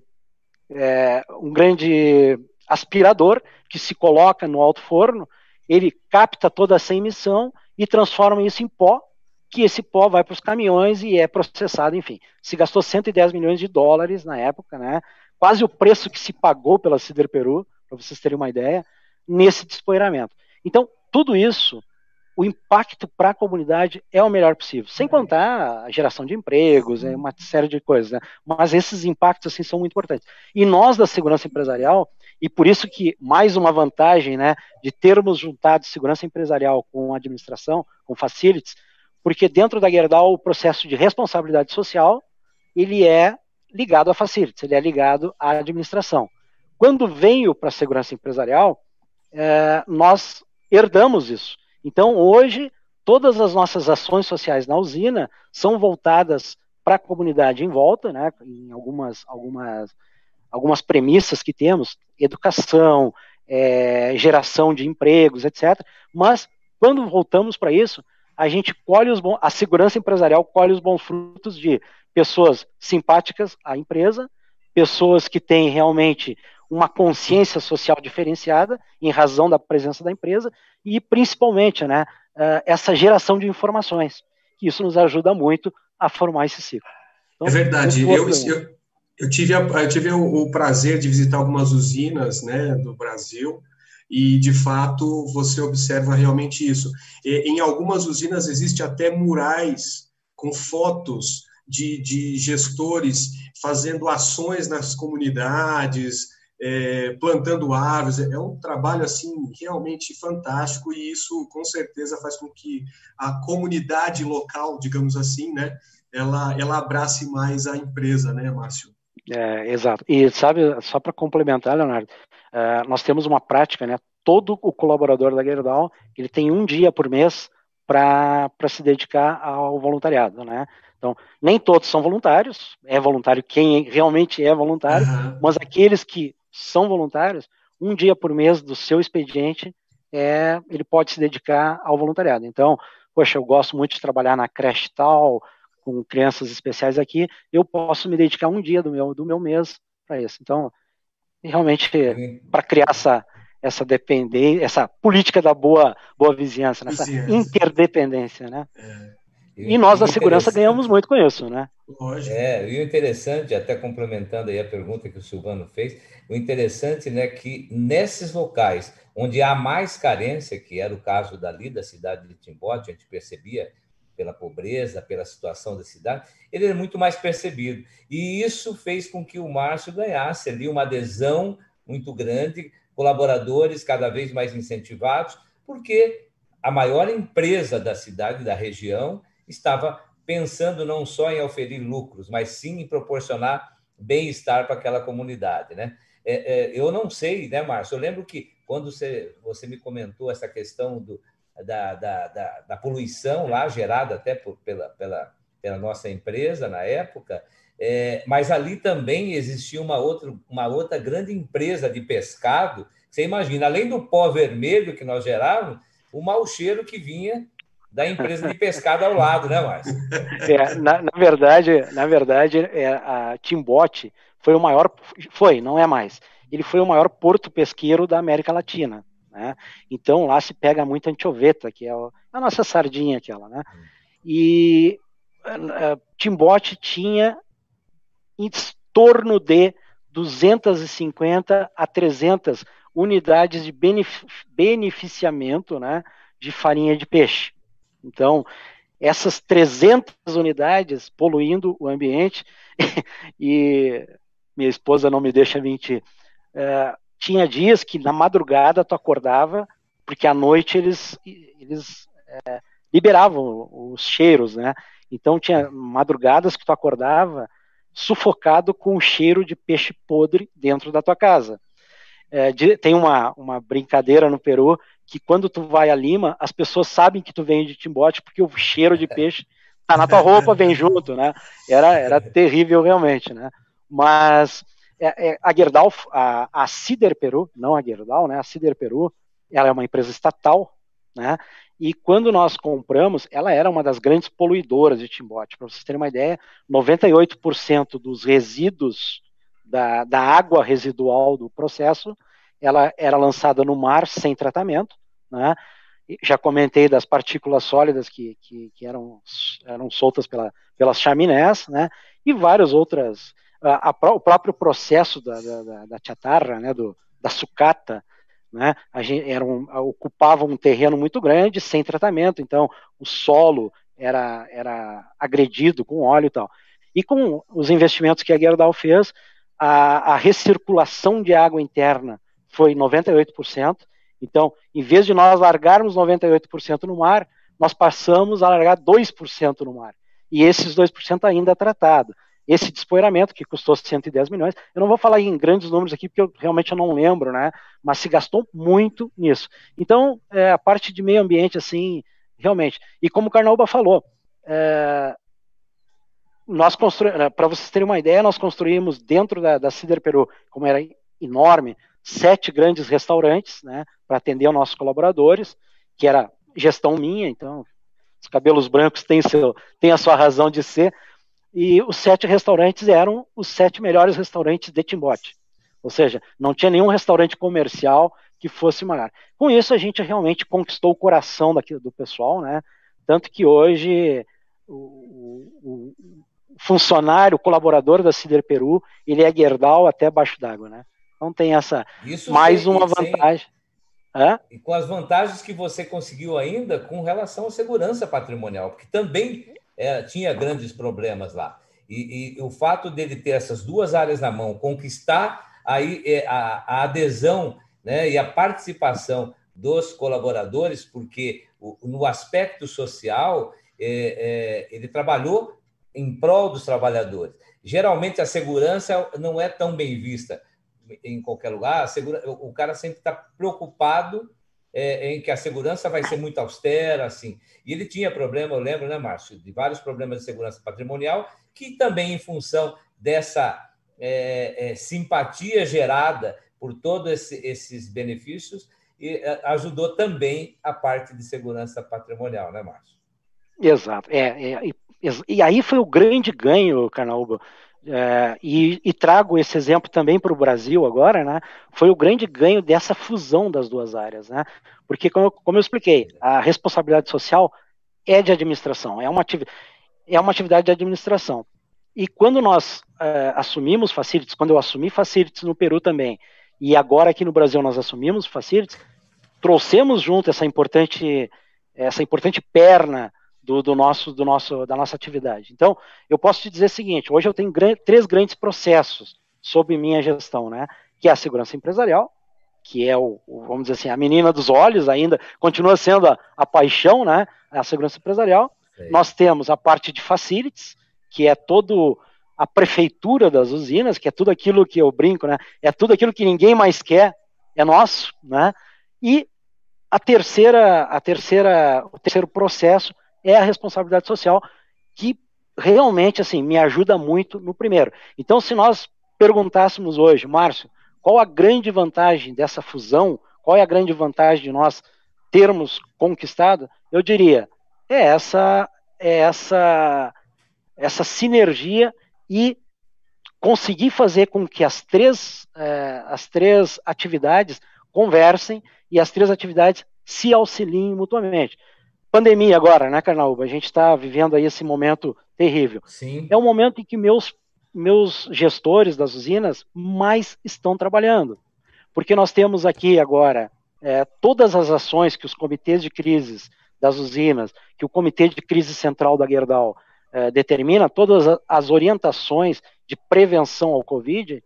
é, um grande aspirador que se coloca no alto forno, ele capta toda essa emissão e transformam isso em pó, que esse pó vai para os caminhões e é processado, enfim. Se gastou 110 milhões de dólares na época, né? Quase o preço que se pagou pela Cider Peru, para vocês terem uma ideia, nesse despoeiramento. Então, tudo isso, o impacto para a comunidade é o melhor possível, sem contar a geração de empregos, é uma série de coisas, né? Mas esses impactos assim são muito importantes. E nós da segurança empresarial e por isso que mais uma vantagem, né, de termos juntado segurança empresarial com administração, com facilities, porque dentro da Gerdau o processo de responsabilidade social ele é ligado a facilities, ele é ligado à administração. Quando veio para a segurança empresarial, é, nós herdamos isso. Então hoje todas as nossas ações sociais na usina são voltadas para a comunidade em volta, né, em algumas algumas algumas premissas que temos, educação, é, geração de empregos, etc. Mas quando voltamos para isso, a gente colhe os bons, a segurança empresarial colhe os bons frutos de pessoas simpáticas à empresa, pessoas que têm realmente uma consciência social diferenciada em razão da presença da empresa e principalmente, né, é, essa geração de informações. Que isso nos ajuda muito a formar esse ciclo. Então, é verdade. Eu, eu, eu tive, a, eu tive o, o, prazer de visitar algumas usinas né, do Brasil e, de fato, você observa realmente isso. E, em algumas usinas existe até murais com fotos de, de gestores fazendo ações nas comunidades, é, plantando árvores. É um trabalho assim realmente fantástico e isso com certeza faz com que a comunidade local, digamos assim, né, ela, ela abrace mais a empresa, né, Márcio? É, exato. E sabe, só para complementar, Leonardo, é, nós temos uma prática, né? Todo o colaborador da Gerdau, ele tem um dia por mês para se dedicar ao voluntariado, né? Então, nem todos são voluntários, é voluntário quem realmente é voluntário, uhum. mas aqueles que são voluntários, um dia por mês do seu expediente, é, ele pode se dedicar ao voluntariado. Então, poxa, eu gosto muito de trabalhar na creche tal, com crianças especiais aqui, eu posso me dedicar um dia do meu, do meu mês para isso. Então, realmente, para criar essa, essa dependência, essa política da boa, boa vizinhança, né? essa interdependência, né? É. E, nós da segurança ganhamos muito com isso, né? Lógico. É, e o interessante, até complementando aí a pergunta que o Silvano fez, o interessante, né, que nesses locais onde há mais carência, que era o caso dali da cidade de Timbote, a gente percebia pela pobreza, pela situação da cidade, ele é muito mais percebido. E isso fez com que o Márcio ganhasse ali uma adesão muito grande, colaboradores cada vez mais incentivados, porque a maior empresa da cidade, da região, estava pensando não só em oferir lucros, mas sim em proporcionar bem-estar para aquela comunidade, né? É, é, eu não sei, né, Márcio? Eu lembro que quando você, você me comentou essa questão do, da, da, da, da poluição lá, gerada até por, pela, pela, pela nossa empresa na época, é, mas ali também existia uma outra, uma outra grande empresa de pescado. Você imagina, além do pó vermelho que nós gerávamos, o mau cheiro que vinha da empresa de pescado ao lado, né, Márcio? É, na, na, verdade, na verdade, é, a Timbote foi o maior, foi, não é mais. Ele foi o maior porto pesqueiro da América Latina, né? Então lá se pega muita anchoveta, que é a nossa sardinha aquela, né? E Timbote tinha em torno de 250 a 300 unidades de beneficiamento, né, de farinha de peixe. Então, essas 300 unidades poluindo o ambiente, e minha esposa não me deixa mentir, é, tinha dias que na madrugada tu acordava, porque à noite eles, eles é, liberavam os cheiros, né? Então tinha madrugadas que tu acordava sufocado com o cheiro de peixe podre dentro da tua casa. É, tem uma, uma brincadeira no Peru que quando tu vai a Lima, as pessoas sabem que tu vem de Timbote porque o cheiro de peixe tá na tua roupa, vem junto, né? Era, era terrível realmente, né? Mas é, é, a Gerdau, a, a Cider Peru, não a Gerdau, né? A Cider Peru, ela é uma empresa estatal, né? E quando nós compramos, ela era uma das grandes poluidoras de Timbote. Para vocês terem uma ideia, 98% dos resíduos da, da água residual do processo ela era lançada no mar sem tratamento, né? Já comentei das partículas sólidas que, que, que eram, eram soltas pela, pelas chaminés, né? E várias outras. A, a, o próprio processo da, da, da chatarra, né? Do, da sucata, né? A gente era um, ocupava um terreno muito grande sem tratamento, então o solo era, era agredido com óleo e tal. E com os investimentos que a Gerdau fez, a, a recirculação de água interna foi 98%. Então, em vez de nós largarmos 98% no mar, nós passamos a largar 2% no mar. E esses 2% ainda é tratado. Esse despoeiramento, que custou 110 milhões, eu não vou falar em grandes números aqui, porque eu realmente não lembro, né? Mas se gastou muito nisso. Então, é, a parte de meio ambiente, assim, realmente. E como o Carnaúba falou, é, nós construímos, para vocês terem uma ideia, nós construímos dentro da, da Cider Peru, como era enorme, sete grandes restaurantes, né, para atender os nossos colaboradores, que era gestão minha, então os cabelos brancos têm, seu, têm a sua razão de ser, e os sete restaurantes eram os sete melhores restaurantes de Timbote. Ou seja, não tinha nenhum restaurante comercial que fosse maior. Com isso, a gente realmente conquistou o coração daqui, do pessoal, né? Tanto que hoje o, o funcionário, colaborador da Cider Peru, ele é Gerdau até baixo d'água, né? Então tem essa Isso mais uma vantagem. Sem, e com as vantagens que você conseguiu ainda com relação à segurança patrimonial, porque também é, tinha grandes problemas lá. E, e, o fato dele ter essas duas áreas na mão, conquistar aí é, a, a adesão né, e a participação dos colaboradores, porque o, no aspecto social é, é, ele trabalhou em prol dos trabalhadores. Geralmente a segurança não é tão bem vista em qualquer lugar, segura, o cara sempre está preocupado é, em que a segurança vai ser muito austera, assim. E ele tinha problema, eu lembro, né, Márcio, de vários problemas de segurança patrimonial, que também, em função dessa é, é, simpatia gerada por todos esse, esses benefícios, e é, ajudou também a parte de segurança patrimonial, né, Márcio? Exato. É, é, e, aí foi o grande ganho, Carnaúba, é, e, e, trago esse exemplo também para o Brasil agora, né? Foi o grande ganho dessa fusão das duas áreas, né? Porque, como eu, como eu expliquei, a responsabilidade social é de administração, é uma, é uma atividade de administração. E quando nós é, assumimos facilities, quando eu assumi facilities no Peru também, e agora aqui no Brasil nós assumimos facilities, trouxemos junto essa importante, essa importante perna do, do, nosso, do nosso, da nossa atividade. Então, eu posso te dizer o seguinte: hoje eu tenho três grandes processos sob minha gestão, né? Que é a segurança empresarial, que é o, o vamos dizer assim, a menina dos olhos ainda, continua sendo a, a paixão, né? A segurança empresarial. Nós temos a parte de facilities, que é todo a prefeitura das usinas, que é tudo aquilo que eu brinco, né? É tudo aquilo que ninguém mais quer, é nosso, né? E a terceira, a terceira, o terceiro processo é a responsabilidade social que realmente assim me ajuda muito no primeiro. Então, se nós perguntássemos hoje, Márcio, qual a grande vantagem dessa fusão? Qual é a grande vantagem de nós termos conquistado? Eu diria é essa é essa essa sinergia e conseguir fazer com que as três é, as três atividades conversem e as três atividades se auxiliem mutuamente pandemia agora, né, Carnaúba? A gente está vivendo aí esse momento terrível. Sim. É um momento em que meus, meus gestores das usinas mais estão trabalhando. Porque nós temos aqui agora é, todas as ações que os comitês de crises das usinas, que o Comitê de Crise Central da Gerdau é, determina, todas as orientações de prevenção ao Covid,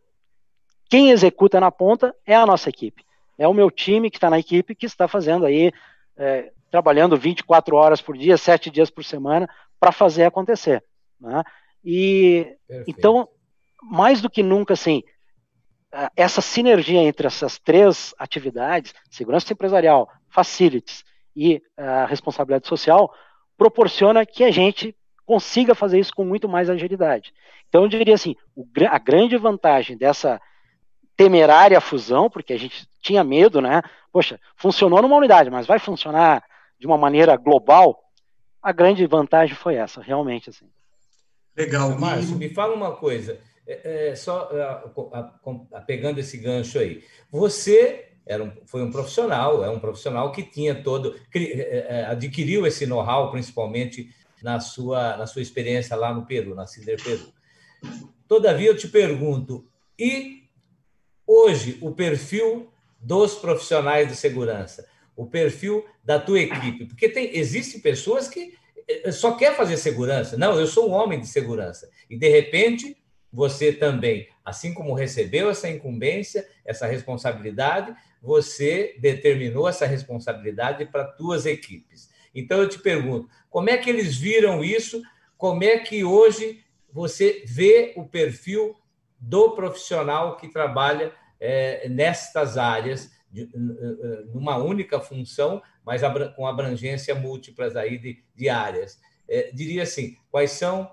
quem executa na ponta é a nossa equipe. É o meu time que está na equipe que está fazendo aí é, trabalhando 24 horas por dia, sete dias por semana, para fazer acontecer. Né? E Perfeito. então, mais do que nunca, assim, essa sinergia entre essas três atividades, segurança empresarial, facilities e a responsabilidade social, proporciona que a gente consiga fazer isso com muito mais agilidade. Então, eu diria assim, a grande vantagem dessa temerária fusão, porque a gente tinha medo, né? Poxa, funcionou numa unidade, mas vai funcionar de uma maneira global, a grande vantagem foi essa, realmente assim. Legal. Márcio, me fala uma coisa, é, é, só a, a, a, pegando esse gancho aí. Você era um, foi um profissional, é um profissional que tinha todo, é, é, adquiriu esse know-how, principalmente na sua, na sua experiência lá no Peru, na Cider Peru. Todavia, eu te pergunto, e hoje o perfil dos profissionais de segurança? O perfil da tua equipe, porque tem existem pessoas que eh, só quer fazer segurança. Não, eu sou um homem de segurança. E de repente, você também, assim como recebeu essa incumbência, essa responsabilidade, você determinou essa responsabilidade para tuas equipes. Então eu te pergunto, como é que eles viram isso? Como é que hoje você vê o perfil do profissional que trabalha é, nestas áreas de, numa única função, mas com abrangência múltiplas aí de, de áreas. É, diria assim, quais são,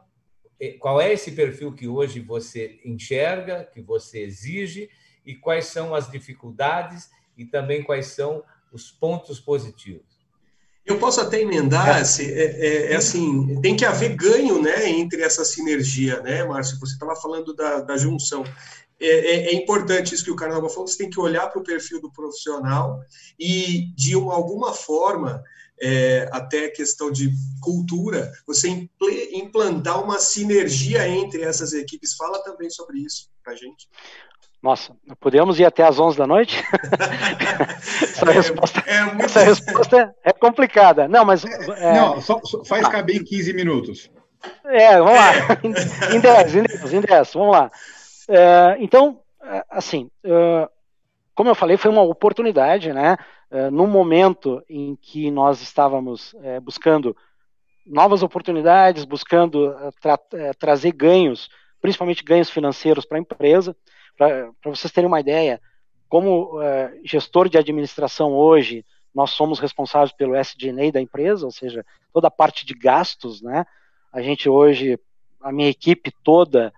qual é esse perfil que hoje você enxerga, que você exige, e quais são as dificuldades e também quais são os pontos positivos? Eu posso até emendar, é. Assim, é, é, é, assim, tem que haver ganho, né, entre essa sinergia, né, Márcio? Você estava falando da, da junção é, é, é, importante isso que o Carnaval falou, você tem que olhar para o perfil do profissional e, de uma, alguma forma, é, até questão de cultura, você implantar uma sinergia entre essas equipes. Fala também sobre isso para a gente. Nossa, podemos ir até às 11 da noite? essa, é, resposta, é muito... essa resposta é complicada. Não, mas. É... Não, só, só faz caber em 15 minutos. É, vamos lá. Em 10, em 10, em 10, vamos lá. É, então, é, assim, é, como eu falei, foi uma oportunidade, né? no momento em que nós estávamos buscando novas oportunidades, buscando tra trazer ganhos, principalmente ganhos financeiros para a empresa. Para vocês terem uma ideia, como gestor de administração hoje, nós somos responsáveis pelo SG&A da empresa, ou seja, toda a parte de gastos, né? A gente hoje, a minha equipe toda,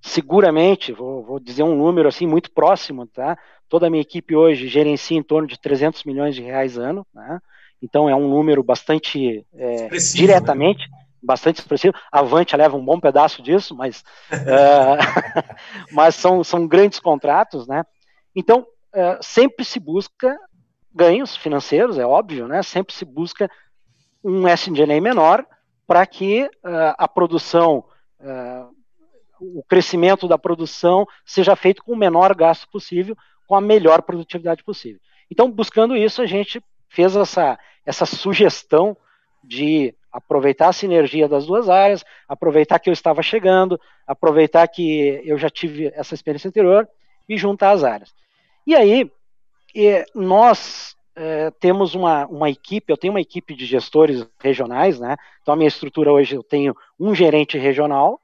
seguramente, vou, vou, dizer um número assim muito próximo, tá? Toda a minha equipe hoje gerencia em torno de 300 milhões de reais ano, né? Então é um número bastante é, né? diretamente, né? Bastante expressivo. Avante leva um bom pedaço disso, mas, uh, mas são, são grandes contratos, né? Então uh, sempre se busca ganhos financeiros, é óbvio, né? Sempre se busca um SG&A menor para que uh, a produção o crescimento da produção seja feito com o menor gasto possível, com a melhor produtividade possível. Então, buscando isso, a gente fez essa, essa sugestão de aproveitar a sinergia das duas áreas, aproveitar que eu estava chegando, aproveitar que eu já tive essa experiência anterior e juntar as áreas. E aí, nós é, temos uma, uma equipe, eu tenho uma equipe de gestores regionais, né? Então, a minha estrutura hoje, eu tenho um gerente regional,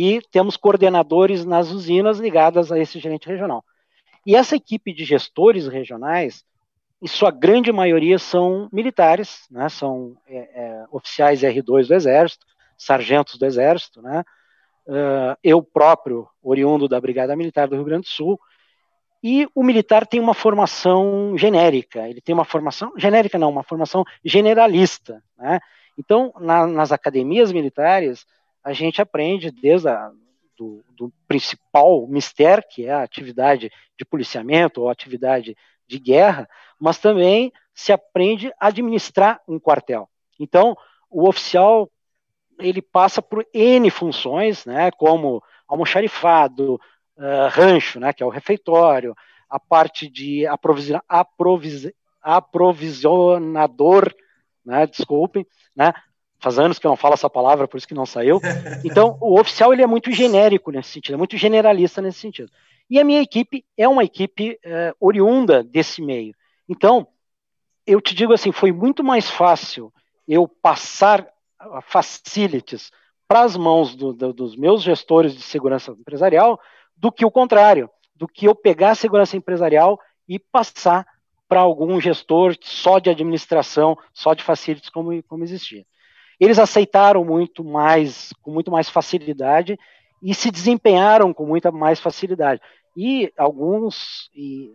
e temos coordenadores nas usinas ligadas a esse gerente regional. E essa equipe de gestores regionais, em sua grande maioria, são militares, né, são é, é, oficiais R2 do Exército, sargentos do Exército, né, uh, eu próprio, oriundo da Brigada Militar do Rio Grande do Sul, e o militar tem uma formação genérica, ele tem uma formação, genérica não, uma formação generalista, né, então, na, nas academias militares, a gente aprende desde a, do, do, principal mistério, que é a atividade de policiamento ou atividade de guerra, mas também se aprende a administrar um quartel. Então, o oficial ele passa por N funções, né, como almoxarifado, uh, rancho, né, que é o refeitório, a parte de aprovisionador, né, desculpem, né, faz anos que eu não falo essa palavra, por isso que não saiu. Então, o oficial ele é muito genérico nesse sentido, é muito generalista nesse sentido. E a minha equipe é uma equipe é, oriunda desse meio. Então, eu te digo assim, foi muito mais fácil eu passar facilities para as mãos do, do, dos meus gestores de segurança empresarial do que o contrário, do que eu pegar a segurança empresarial e passar para algum gestor só de administração, só de facilities como, como existia. Eles aceitaram muito mais, com muito mais facilidade e se desempenharam com muita mais facilidade. E alguns e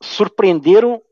surpreenderam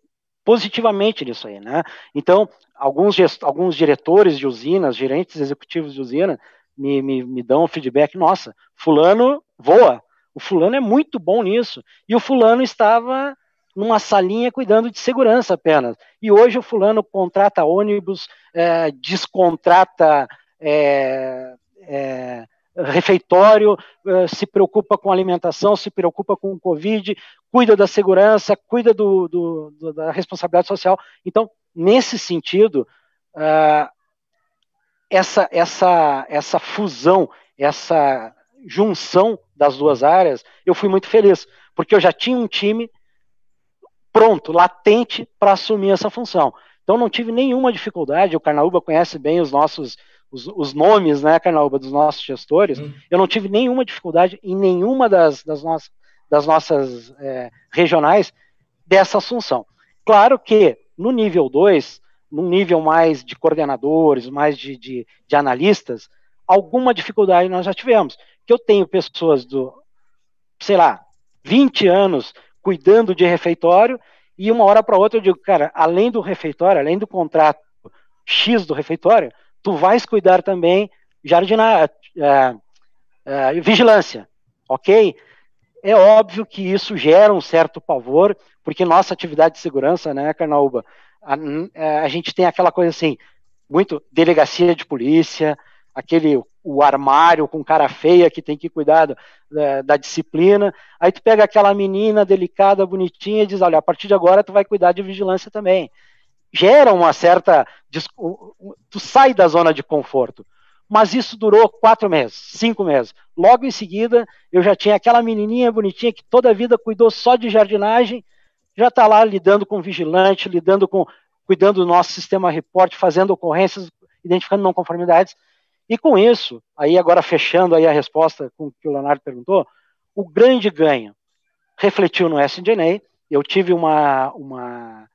positivamente nisso aí, né? Então, alguns, alguns diretores de usinas, gerentes executivos de usina, me, me, me dão feedback, nossa, fulano voa, o fulano é muito bom nisso, e o fulano estava numa salinha cuidando de segurança apenas. E hoje o fulano contrata ônibus, é, descontrata é, é, refeitório, é, se preocupa com alimentação, se preocupa com o Covid, cuida da segurança, cuida do, do, da responsabilidade social. Então, nesse sentido, é, essa, essa, essa fusão, essa junção das duas áreas, eu fui muito feliz, porque eu já tinha um time pronto, latente para assumir essa função. Então não tive nenhuma dificuldade, o Carnaúba conhece bem os nossos os, os nomes, né, Carnaúba, dos nossos gestores, hum. eu não tive nenhuma dificuldade em nenhuma das, das, nossas, das nossas é, regionais dessa assunção. Claro que no nível 2, num nível mais de coordenadores, mais de, de, de analistas, alguma dificuldade nós já tivemos. Que eu tenho pessoas do, sei lá, 20 anos cuidando de refeitório, e uma hora para outra eu digo, cara, além do refeitório, além do contrato X do refeitório, tu vais cuidar também jardinar, é, é, vigilância, ok? É óbvio que isso gera um certo pavor, porque nossa atividade de segurança, né, Carnaúba, a, é, a gente tem aquela coisa assim, muito delegacia de polícia, aquele o armário com cara feia que tem que cuidar da, da, disciplina. Aí tu pega aquela menina delicada, bonitinha e diz, olha, a partir de agora tu vai cuidar de vigilância também. Gera uma certa... Tu sai da zona de conforto. Mas isso durou quatro meses, cinco meses. Logo em seguida, eu já tinha aquela menininha bonitinha que toda a vida cuidou só de jardinagem, já está lá lidando com vigilante, lidando com... cuidando do nosso sistema report, fazendo ocorrências, identificando não conformidades e com isso, aí agora fechando aí a resposta com que o Leonardo perguntou, o grande ganho refletiu no SDNA. Eu tive uma, uma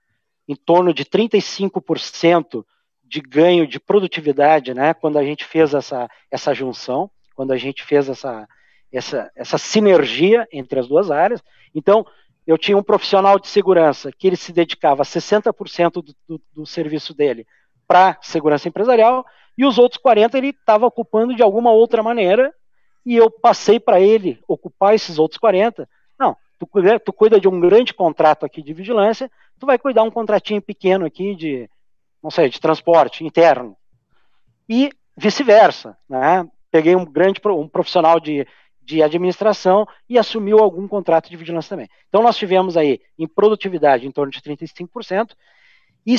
em torno de 35% de ganho de produtividade, né, quando a gente fez essa, essa junção, quando a gente fez essa, essa, essa sinergia entre as duas áreas. Então, eu tinha um profissional de segurança que ele se dedicava a 60% do, do, do serviço dele para segurança empresarial e os outros 40 ele estava ocupando de alguma outra maneira e eu passei para ele ocupar esses outros 40. Tu, tu cuida de um grande contrato aqui de vigilância, tu vai cuidar um contratinho pequeno aqui de não sei, de transporte interno. E vice-versa, né? Peguei um grande um profissional de, de administração e assumiu algum contrato de vigilância também. Então nós tivemos aí em produtividade em torno de 35% e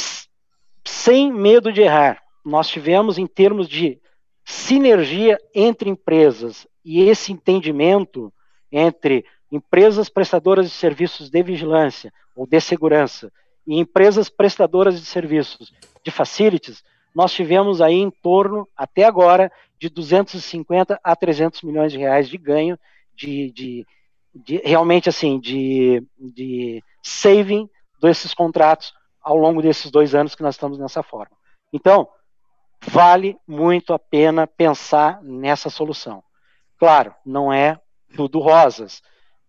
sem medo de errar, nós tivemos em termos de sinergia entre empresas e esse entendimento entre empresas prestadoras de serviços de vigilância ou de segurança e empresas prestadoras de serviços de facilities, nós tivemos aí em torno, até agora, de 250 a 300 milhões de reais de ganho, de, de, de realmente assim, de, de saving desses contratos ao longo desses dois anos que nós estamos nessa forma. Então, vale muito a pena pensar nessa solução. Claro, não é tudo rosas.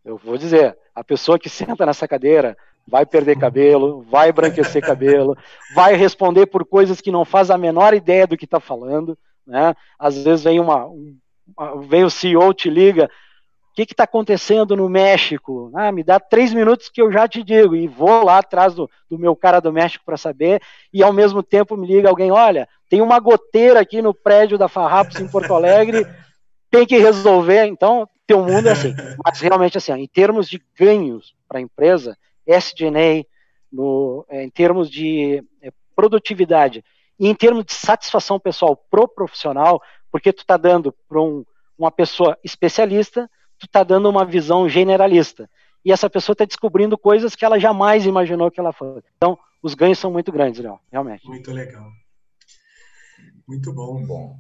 Eu vou dizer, a pessoa que senta nessa cadeira vai perder cabelo, vai embranquecer cabelo, vai responder por coisas que não faz a menor ideia do que está falando. Né? Às vezes vem uma, um, vem o CEO te liga, o que está acontecendo no México? Ah, me dá três minutos que eu já te digo e vou lá atrás do, do meu cara do México para saber e ao mesmo tempo me liga alguém, olha, tem uma goteira aqui no prédio da Farrapos em Porto Alegre, tem que resolver. Então, teu mundo é assim. Mas realmente assim, em termos de ganhos para a empresa, SG&A, é, em termos de é, produtividade e em termos de satisfação pessoal pro profissional, porque tu está dando para um, uma pessoa especialista, tu está dando uma visão generalista. E essa pessoa está descobrindo coisas que ela jamais imaginou que ela fosse. Então, os ganhos são muito grandes, Léo, realmente. Muito legal. Muito bom. Bom,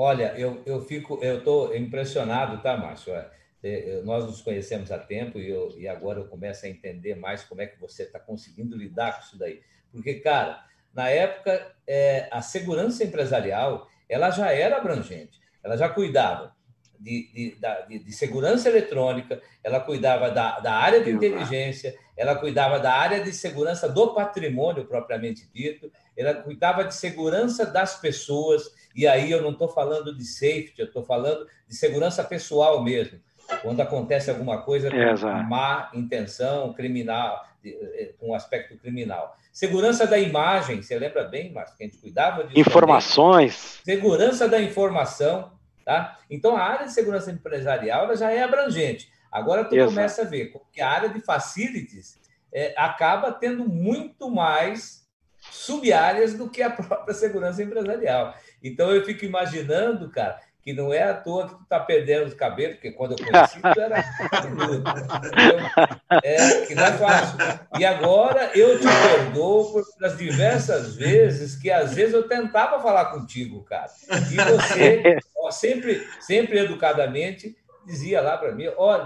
olha, eu, eu fico, eu estou impressionado, tá, Márcio? É, é, nós nos conhecemos há tempo e, eu, e agora eu começo a entender mais como é que você está conseguindo lidar com isso daí. Porque, cara, na época, é, a segurança empresarial ela já era abrangente, ela já cuidava de, de, de, de segurança eletrônica, ela cuidava da, da área de inteligência, ela cuidava da área de segurança do patrimônio propriamente dito, ela cuidava de segurança das pessoas, e aí eu não estou falando de safety, eu estou falando de segurança pessoal mesmo quando acontece alguma coisa com má intenção, criminal, eh, com um aspecto criminal. Segurança da imagem, você lembra bem, Márcio, que a gente cuidava de Informações. Também. Segurança da informação, tá? Então a área de segurança empresarial já é abrangente. Agora tu Exato. começa a ver que a área de facilities é, acaba tendo muito mais sub-áreas do que a própria segurança empresarial. Então eu fico imaginando, cara, que não é à toa que tu tá perdendo os cabelos, porque quando eu conheci tu era É, que não é fácil. E agora eu te perdoo por as diversas vezes que às vezes eu tentava falar contigo, cara. E você, ó, sempre, sempre educadamente, dizia lá para mim, oh,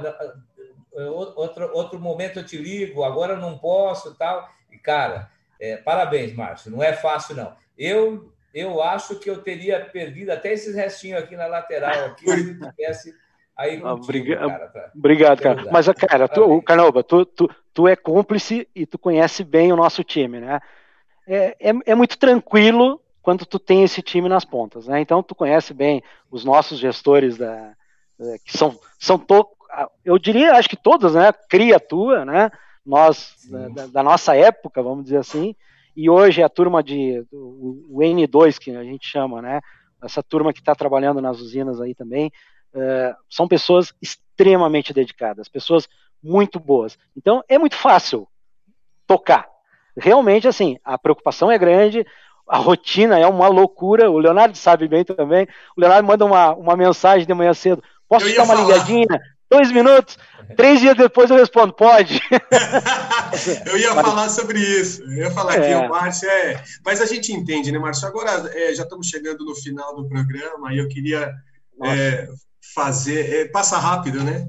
outro, outro momento eu te ligo, agora eu não posso tal. E, cara, é, parabéns, Márcio. Não é fácil, não. Eu eu acho que eu teria perdido até esses restinhos aqui na lateral, aqui, se tivesse aí ah, contigo, cara, pra... Obrigado, cara. Mas, cara, tu, Carnaúba, tu, tu, tu é cúmplice e tu conhece bem o nosso time, né? É, é, é, muito tranquilo quando tu tem esse time nas pontas, né? Então, tu conhece bem os nossos gestores da, que são, são to, eu diria, acho que todas, né? Cria tua, né? Nós, da, da nossa época, vamos dizer assim, e hoje a turma de o, N2 que a gente chama, né? Essa turma que está trabalhando nas usinas aí também, uh, são pessoas extremamente dedicadas, pessoas muito boas. Então é muito fácil tocar. Realmente, assim, a preocupação é grande, a rotina é uma loucura. O Leonardo sabe bem também. O Leonardo manda uma, uma mensagem de manhã cedo. Posso dar uma falar. ligadinha? Dois minutos, três dias depois eu respondo, pode. eu ia falar sobre isso, eu ia falar é. que o Márcio é. Mas a gente entende, né, Márcio? Agora é, já estamos chegando no final do programa e eu queria é, fazer. É, passa rápido, né?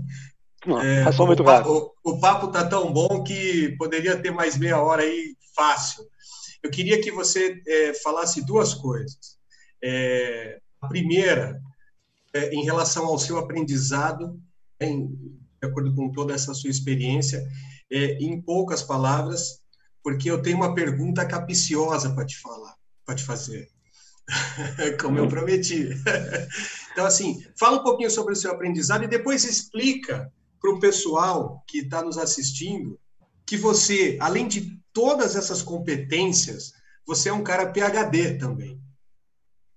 Não, é, passou muito rápido. O, o papo tá tão bom que poderia ter mais meia hora aí fácil. eu queria que você é, falasse duas coisas. A primeira, em relação ao seu aprendizado, em, de acordo com toda essa sua experiência, é, em poucas palavras, porque eu tenho uma pergunta capiciosa para te falar, para te fazer. como eu prometi. então, assim, fala um pouquinho sobre o seu aprendizado e depois explica para o pessoal que está nos assistindo que você, além de todas essas competências, você é um cara PhD também.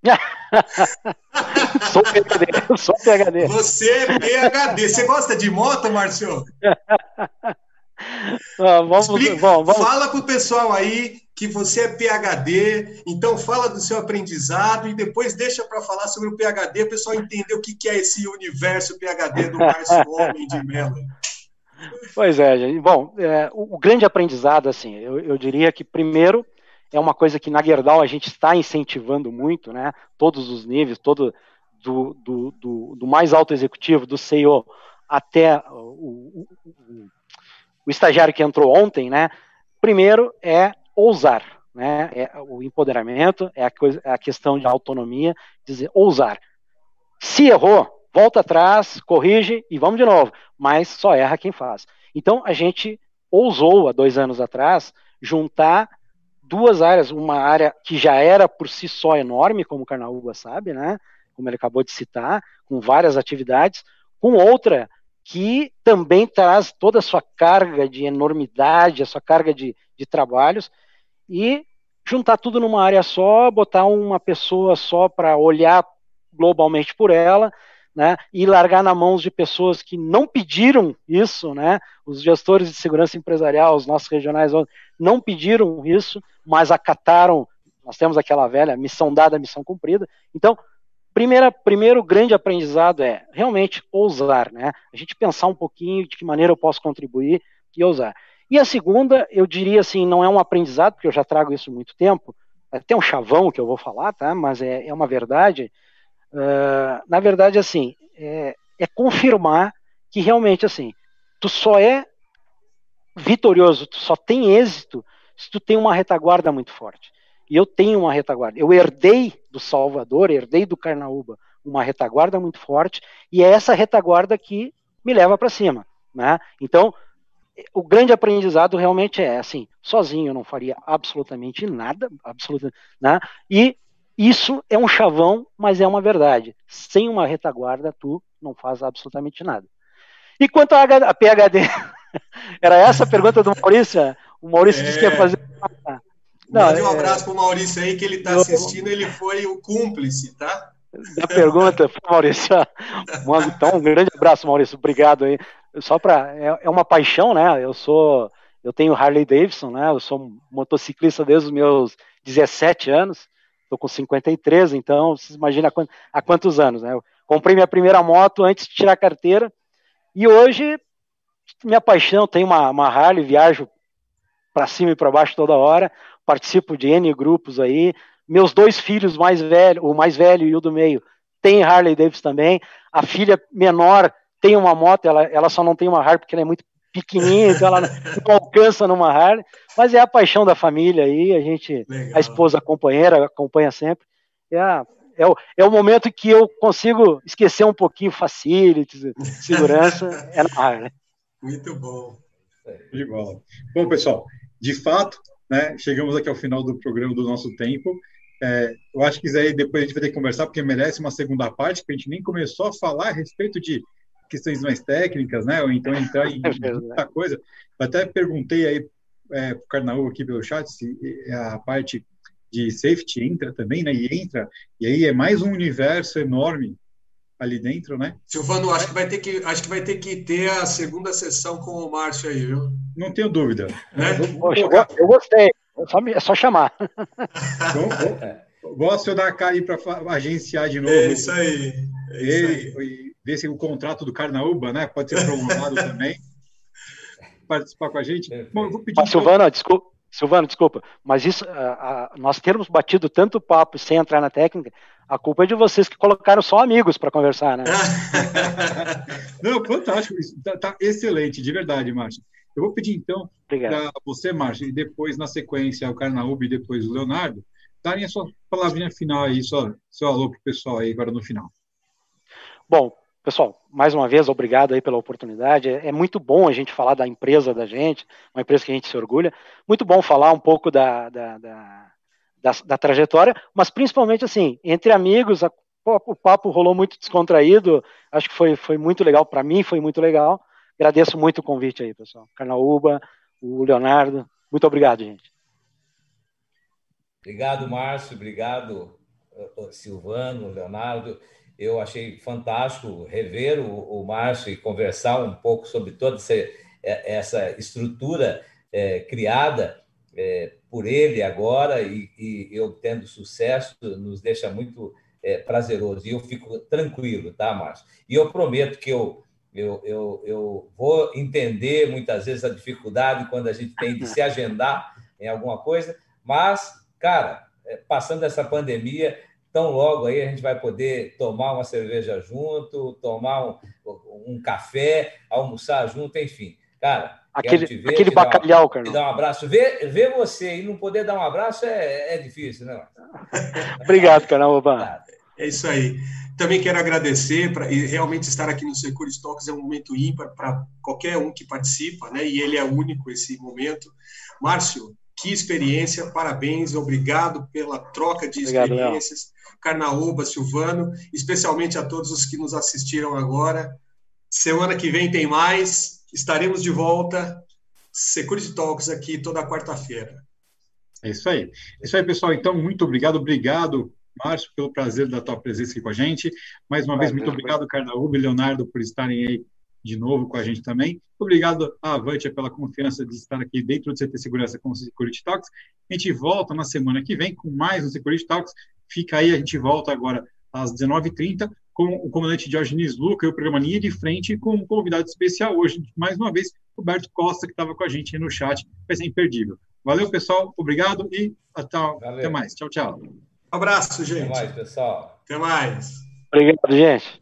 sou PhD, sou PhD. Você é PhD. Você gosta de moto, Márcio? Vamos, Explica, vamos, vamos. Fala para o pessoal aí que você é PhD, então fala do seu aprendizado e depois deixa para falar sobre o PhD, o pessoal entender o que, que é esse universo PhD do Márcio Homem de Mello. Pois é, gente. Bom, é, o, o, grande aprendizado, assim, eu, eu, diria que primeiro é uma coisa que na Gerdau a gente está incentivando muito, né? Todos os níveis, todo do, do, do, do mais alto executivo, do CEO, até o, o, o estagiário que entrou ontem, né? Primeiro é ousar, né? É o empoderamento, é a, coisa, é a questão de autonomia, dizer ousar. Se errou, volta atrás, corrige e vamos de novo. Mas só erra quem faz. Então a gente ousou há dois anos atrás juntar duas áreas, uma área que já era por si só enorme, como o Carnaúba sabe, né? Como ele acabou de citar, com várias atividades, com outra que também traz toda a sua carga de enormidade, a sua carga de, de trabalhos, e juntar tudo numa área só, botar uma pessoa só para olhar globalmente por ela, né, e largar na mãos de pessoas que não pediram isso, né, os gestores de segurança empresarial, os nossos regionais não pediram isso, mas acataram, nós temos aquela velha missão dada, missão cumprida. Então, primeira, primeiro grande aprendizado é realmente ousar, né, a gente pensar um pouquinho de que maneira eu posso contribuir e ousar. E a segunda, eu diria assim, não é um aprendizado, porque eu já trago isso há muito tempo, é até um chavão que eu vou falar, tá? Mas é, é uma verdade. Uh, na verdade, assim, é, é, confirmar que realmente, assim, tu só é vitorioso, tu só tem êxito se tu tem uma retaguarda muito forte. E eu tenho uma retaguarda. Eu herdei do Salvador, herdei do Carnaúba uma retaguarda muito forte, e é essa retaguarda que me leva para cima. Né? Então, o grande aprendizado realmente é assim, sozinho eu não faria absolutamente nada, absolutamente, né? E isso é um chavão, mas é uma verdade. Sem uma retaguarda, tu não faz absolutamente nada. E quanto a PHD, era essa a pergunta do Maurício? O Maurício é... disse que ia é. fazer. Mande um é... abraço para o Maurício aí, que ele está assistindo, ele foi o cúmplice, tá? Da pergunta, Maurício. Então, um grande abraço, Maurício. Obrigado aí só para é, é, uma paixão, né? Eu sou eu tenho Harley Davidson, né? Eu sou motociclista desde os meus 17 anos. Estou com 53, então vocês imaginam há, há quantos anos, né? Eu comprei minha primeira moto antes de tirar a carteira e hoje minha paixão, tenho uma, uma Harley, viajo para cima e para baixo toda hora, participo de N grupos aí. Meus dois filhos mais velhos, o mais velho e o do meio, tem Harley Davidson também. A filha menor tem uma moto, ela, ela só não tem uma Harley porque ela é muito pequenininha, então ela não alcança numa Harley, mas é a paixão da família aí, a gente, Legal. a esposa a companheira, acompanha sempre, é, a, é, o, é o momento que eu consigo esquecer um pouquinho facilities, segurança, é na Harley. Muito bom. De bola. Bom, pessoal, de fato, né, chegamos aqui ao final do programa do nosso tempo, é, eu acho que aí depois a gente vai ter que conversar, porque merece uma segunda parte, porque a gente nem começou a falar a respeito de questões mais técnicas, né? Ou então entrar em é muita coisa. Eu até perguntei aí é, para o Carnaú aqui pelo chat se a parte de safety entra também, né? E entra, e aí é mais um universo enorme ali dentro, né? Silvano, acho que vai ter que, acho que vai ter que ter a segunda sessão com o Márcio aí, viu? Não tenho dúvida. É? Poxa, eu gostei. É só chamar. Então, vou, vou acionar a Kari para agenciar de novo. É isso aí. É isso aí ver se o contrato do Carnaúba né, pode ser prolongado também. Participar com a gente. Bom, eu vou pedir mas, Silvana, desculpa, Silvano, desculpa, mas isso, nós termos batido tanto papo sem entrar na técnica, a culpa é de vocês que colocaram só amigos para conversar, né? Não, fantástico, isso, tá, tá, excelente, de verdade, Márcio. Eu vou pedir, então, para você, Márcio, e depois, na sequência, o Carnaúbe e depois o Leonardo, darem a sua palavrinha final aí, só, seu alô para o pessoal aí agora no final. Bom, pessoal, mais uma vez, obrigado aí pela oportunidade. É, é, muito bom a gente falar da empresa da gente, uma empresa que a gente se orgulha. Muito bom falar um pouco da, da, da, da, da trajetória, mas principalmente assim, entre amigos, a, o papo rolou muito descontraído. Acho que foi, foi muito legal para mim, foi muito legal. Agradeço muito o convite aí, pessoal. Carnaúba, o Leonardo. Muito obrigado, gente. Obrigado, Márcio. Obrigado, Silvano, Leonardo. Eu achei fantástico rever o, o Márcio e conversar um pouco sobre toda essa, é, essa estrutura é, criada é, por ele agora e, e, sucesso nos deixa muito é, prazeroso. E eu fico tranquilo, tá, Márcio? E eu prometo que eu, eu, eu, eu vou entender muitas vezes a dificuldade quando a gente tem de se agendar em alguma coisa, mas, cara, é, passando essa pandemia, tão logo aí a gente vai poder tomar uma cerveja junto, tomar um, um café, almoçar junto, enfim. Cara, aquele, ver, aquele bacalhau, um, cara. Te dar um abraço. Ver, ver você e não poder dar um abraço é, é difícil, né? Obrigado, canal Oba. É isso aí. Também quero agradecer pra, e realmente estar aqui no Security Talks é um momento ímpar para qualquer um que participa, né? E ele é único esse momento. Márcio, que experiência, parabéns, obrigado pela troca de obrigado, experiências. Léo. Carnaúba, Silvano, especialmente a todos os que nos assistiram agora. Semana que vem tem mais, estaremos de volta. Security Talks aqui toda quarta-feira. É isso aí. É isso aí, pessoal. Então, muito obrigado. Obrigado, Márcio, pelo prazer da tua presença aqui com a gente. Mais uma vez, muito obrigado, Carnaúba e Leonardo, por estarem aí de novo com a gente também. Obrigado à Avantia pela confiança de estar aqui dentro do CT Segurança com o Security Talks. A gente volta na semana que vem com mais um Security Talks. Fica aí, a gente volta agora às 19h30 com o comandante Diogenes Luca e o programa Linha de Frente com um convidado especial hoje, mais uma vez, Roberto Costa, que estava com a gente aí no chat. Vai ser imperdível. Valeu, pessoal. Obrigado e até, até mais. Tchau, tchau. Um abraço, gente. Até mais, pessoal. Até mais. Obrigado, gente.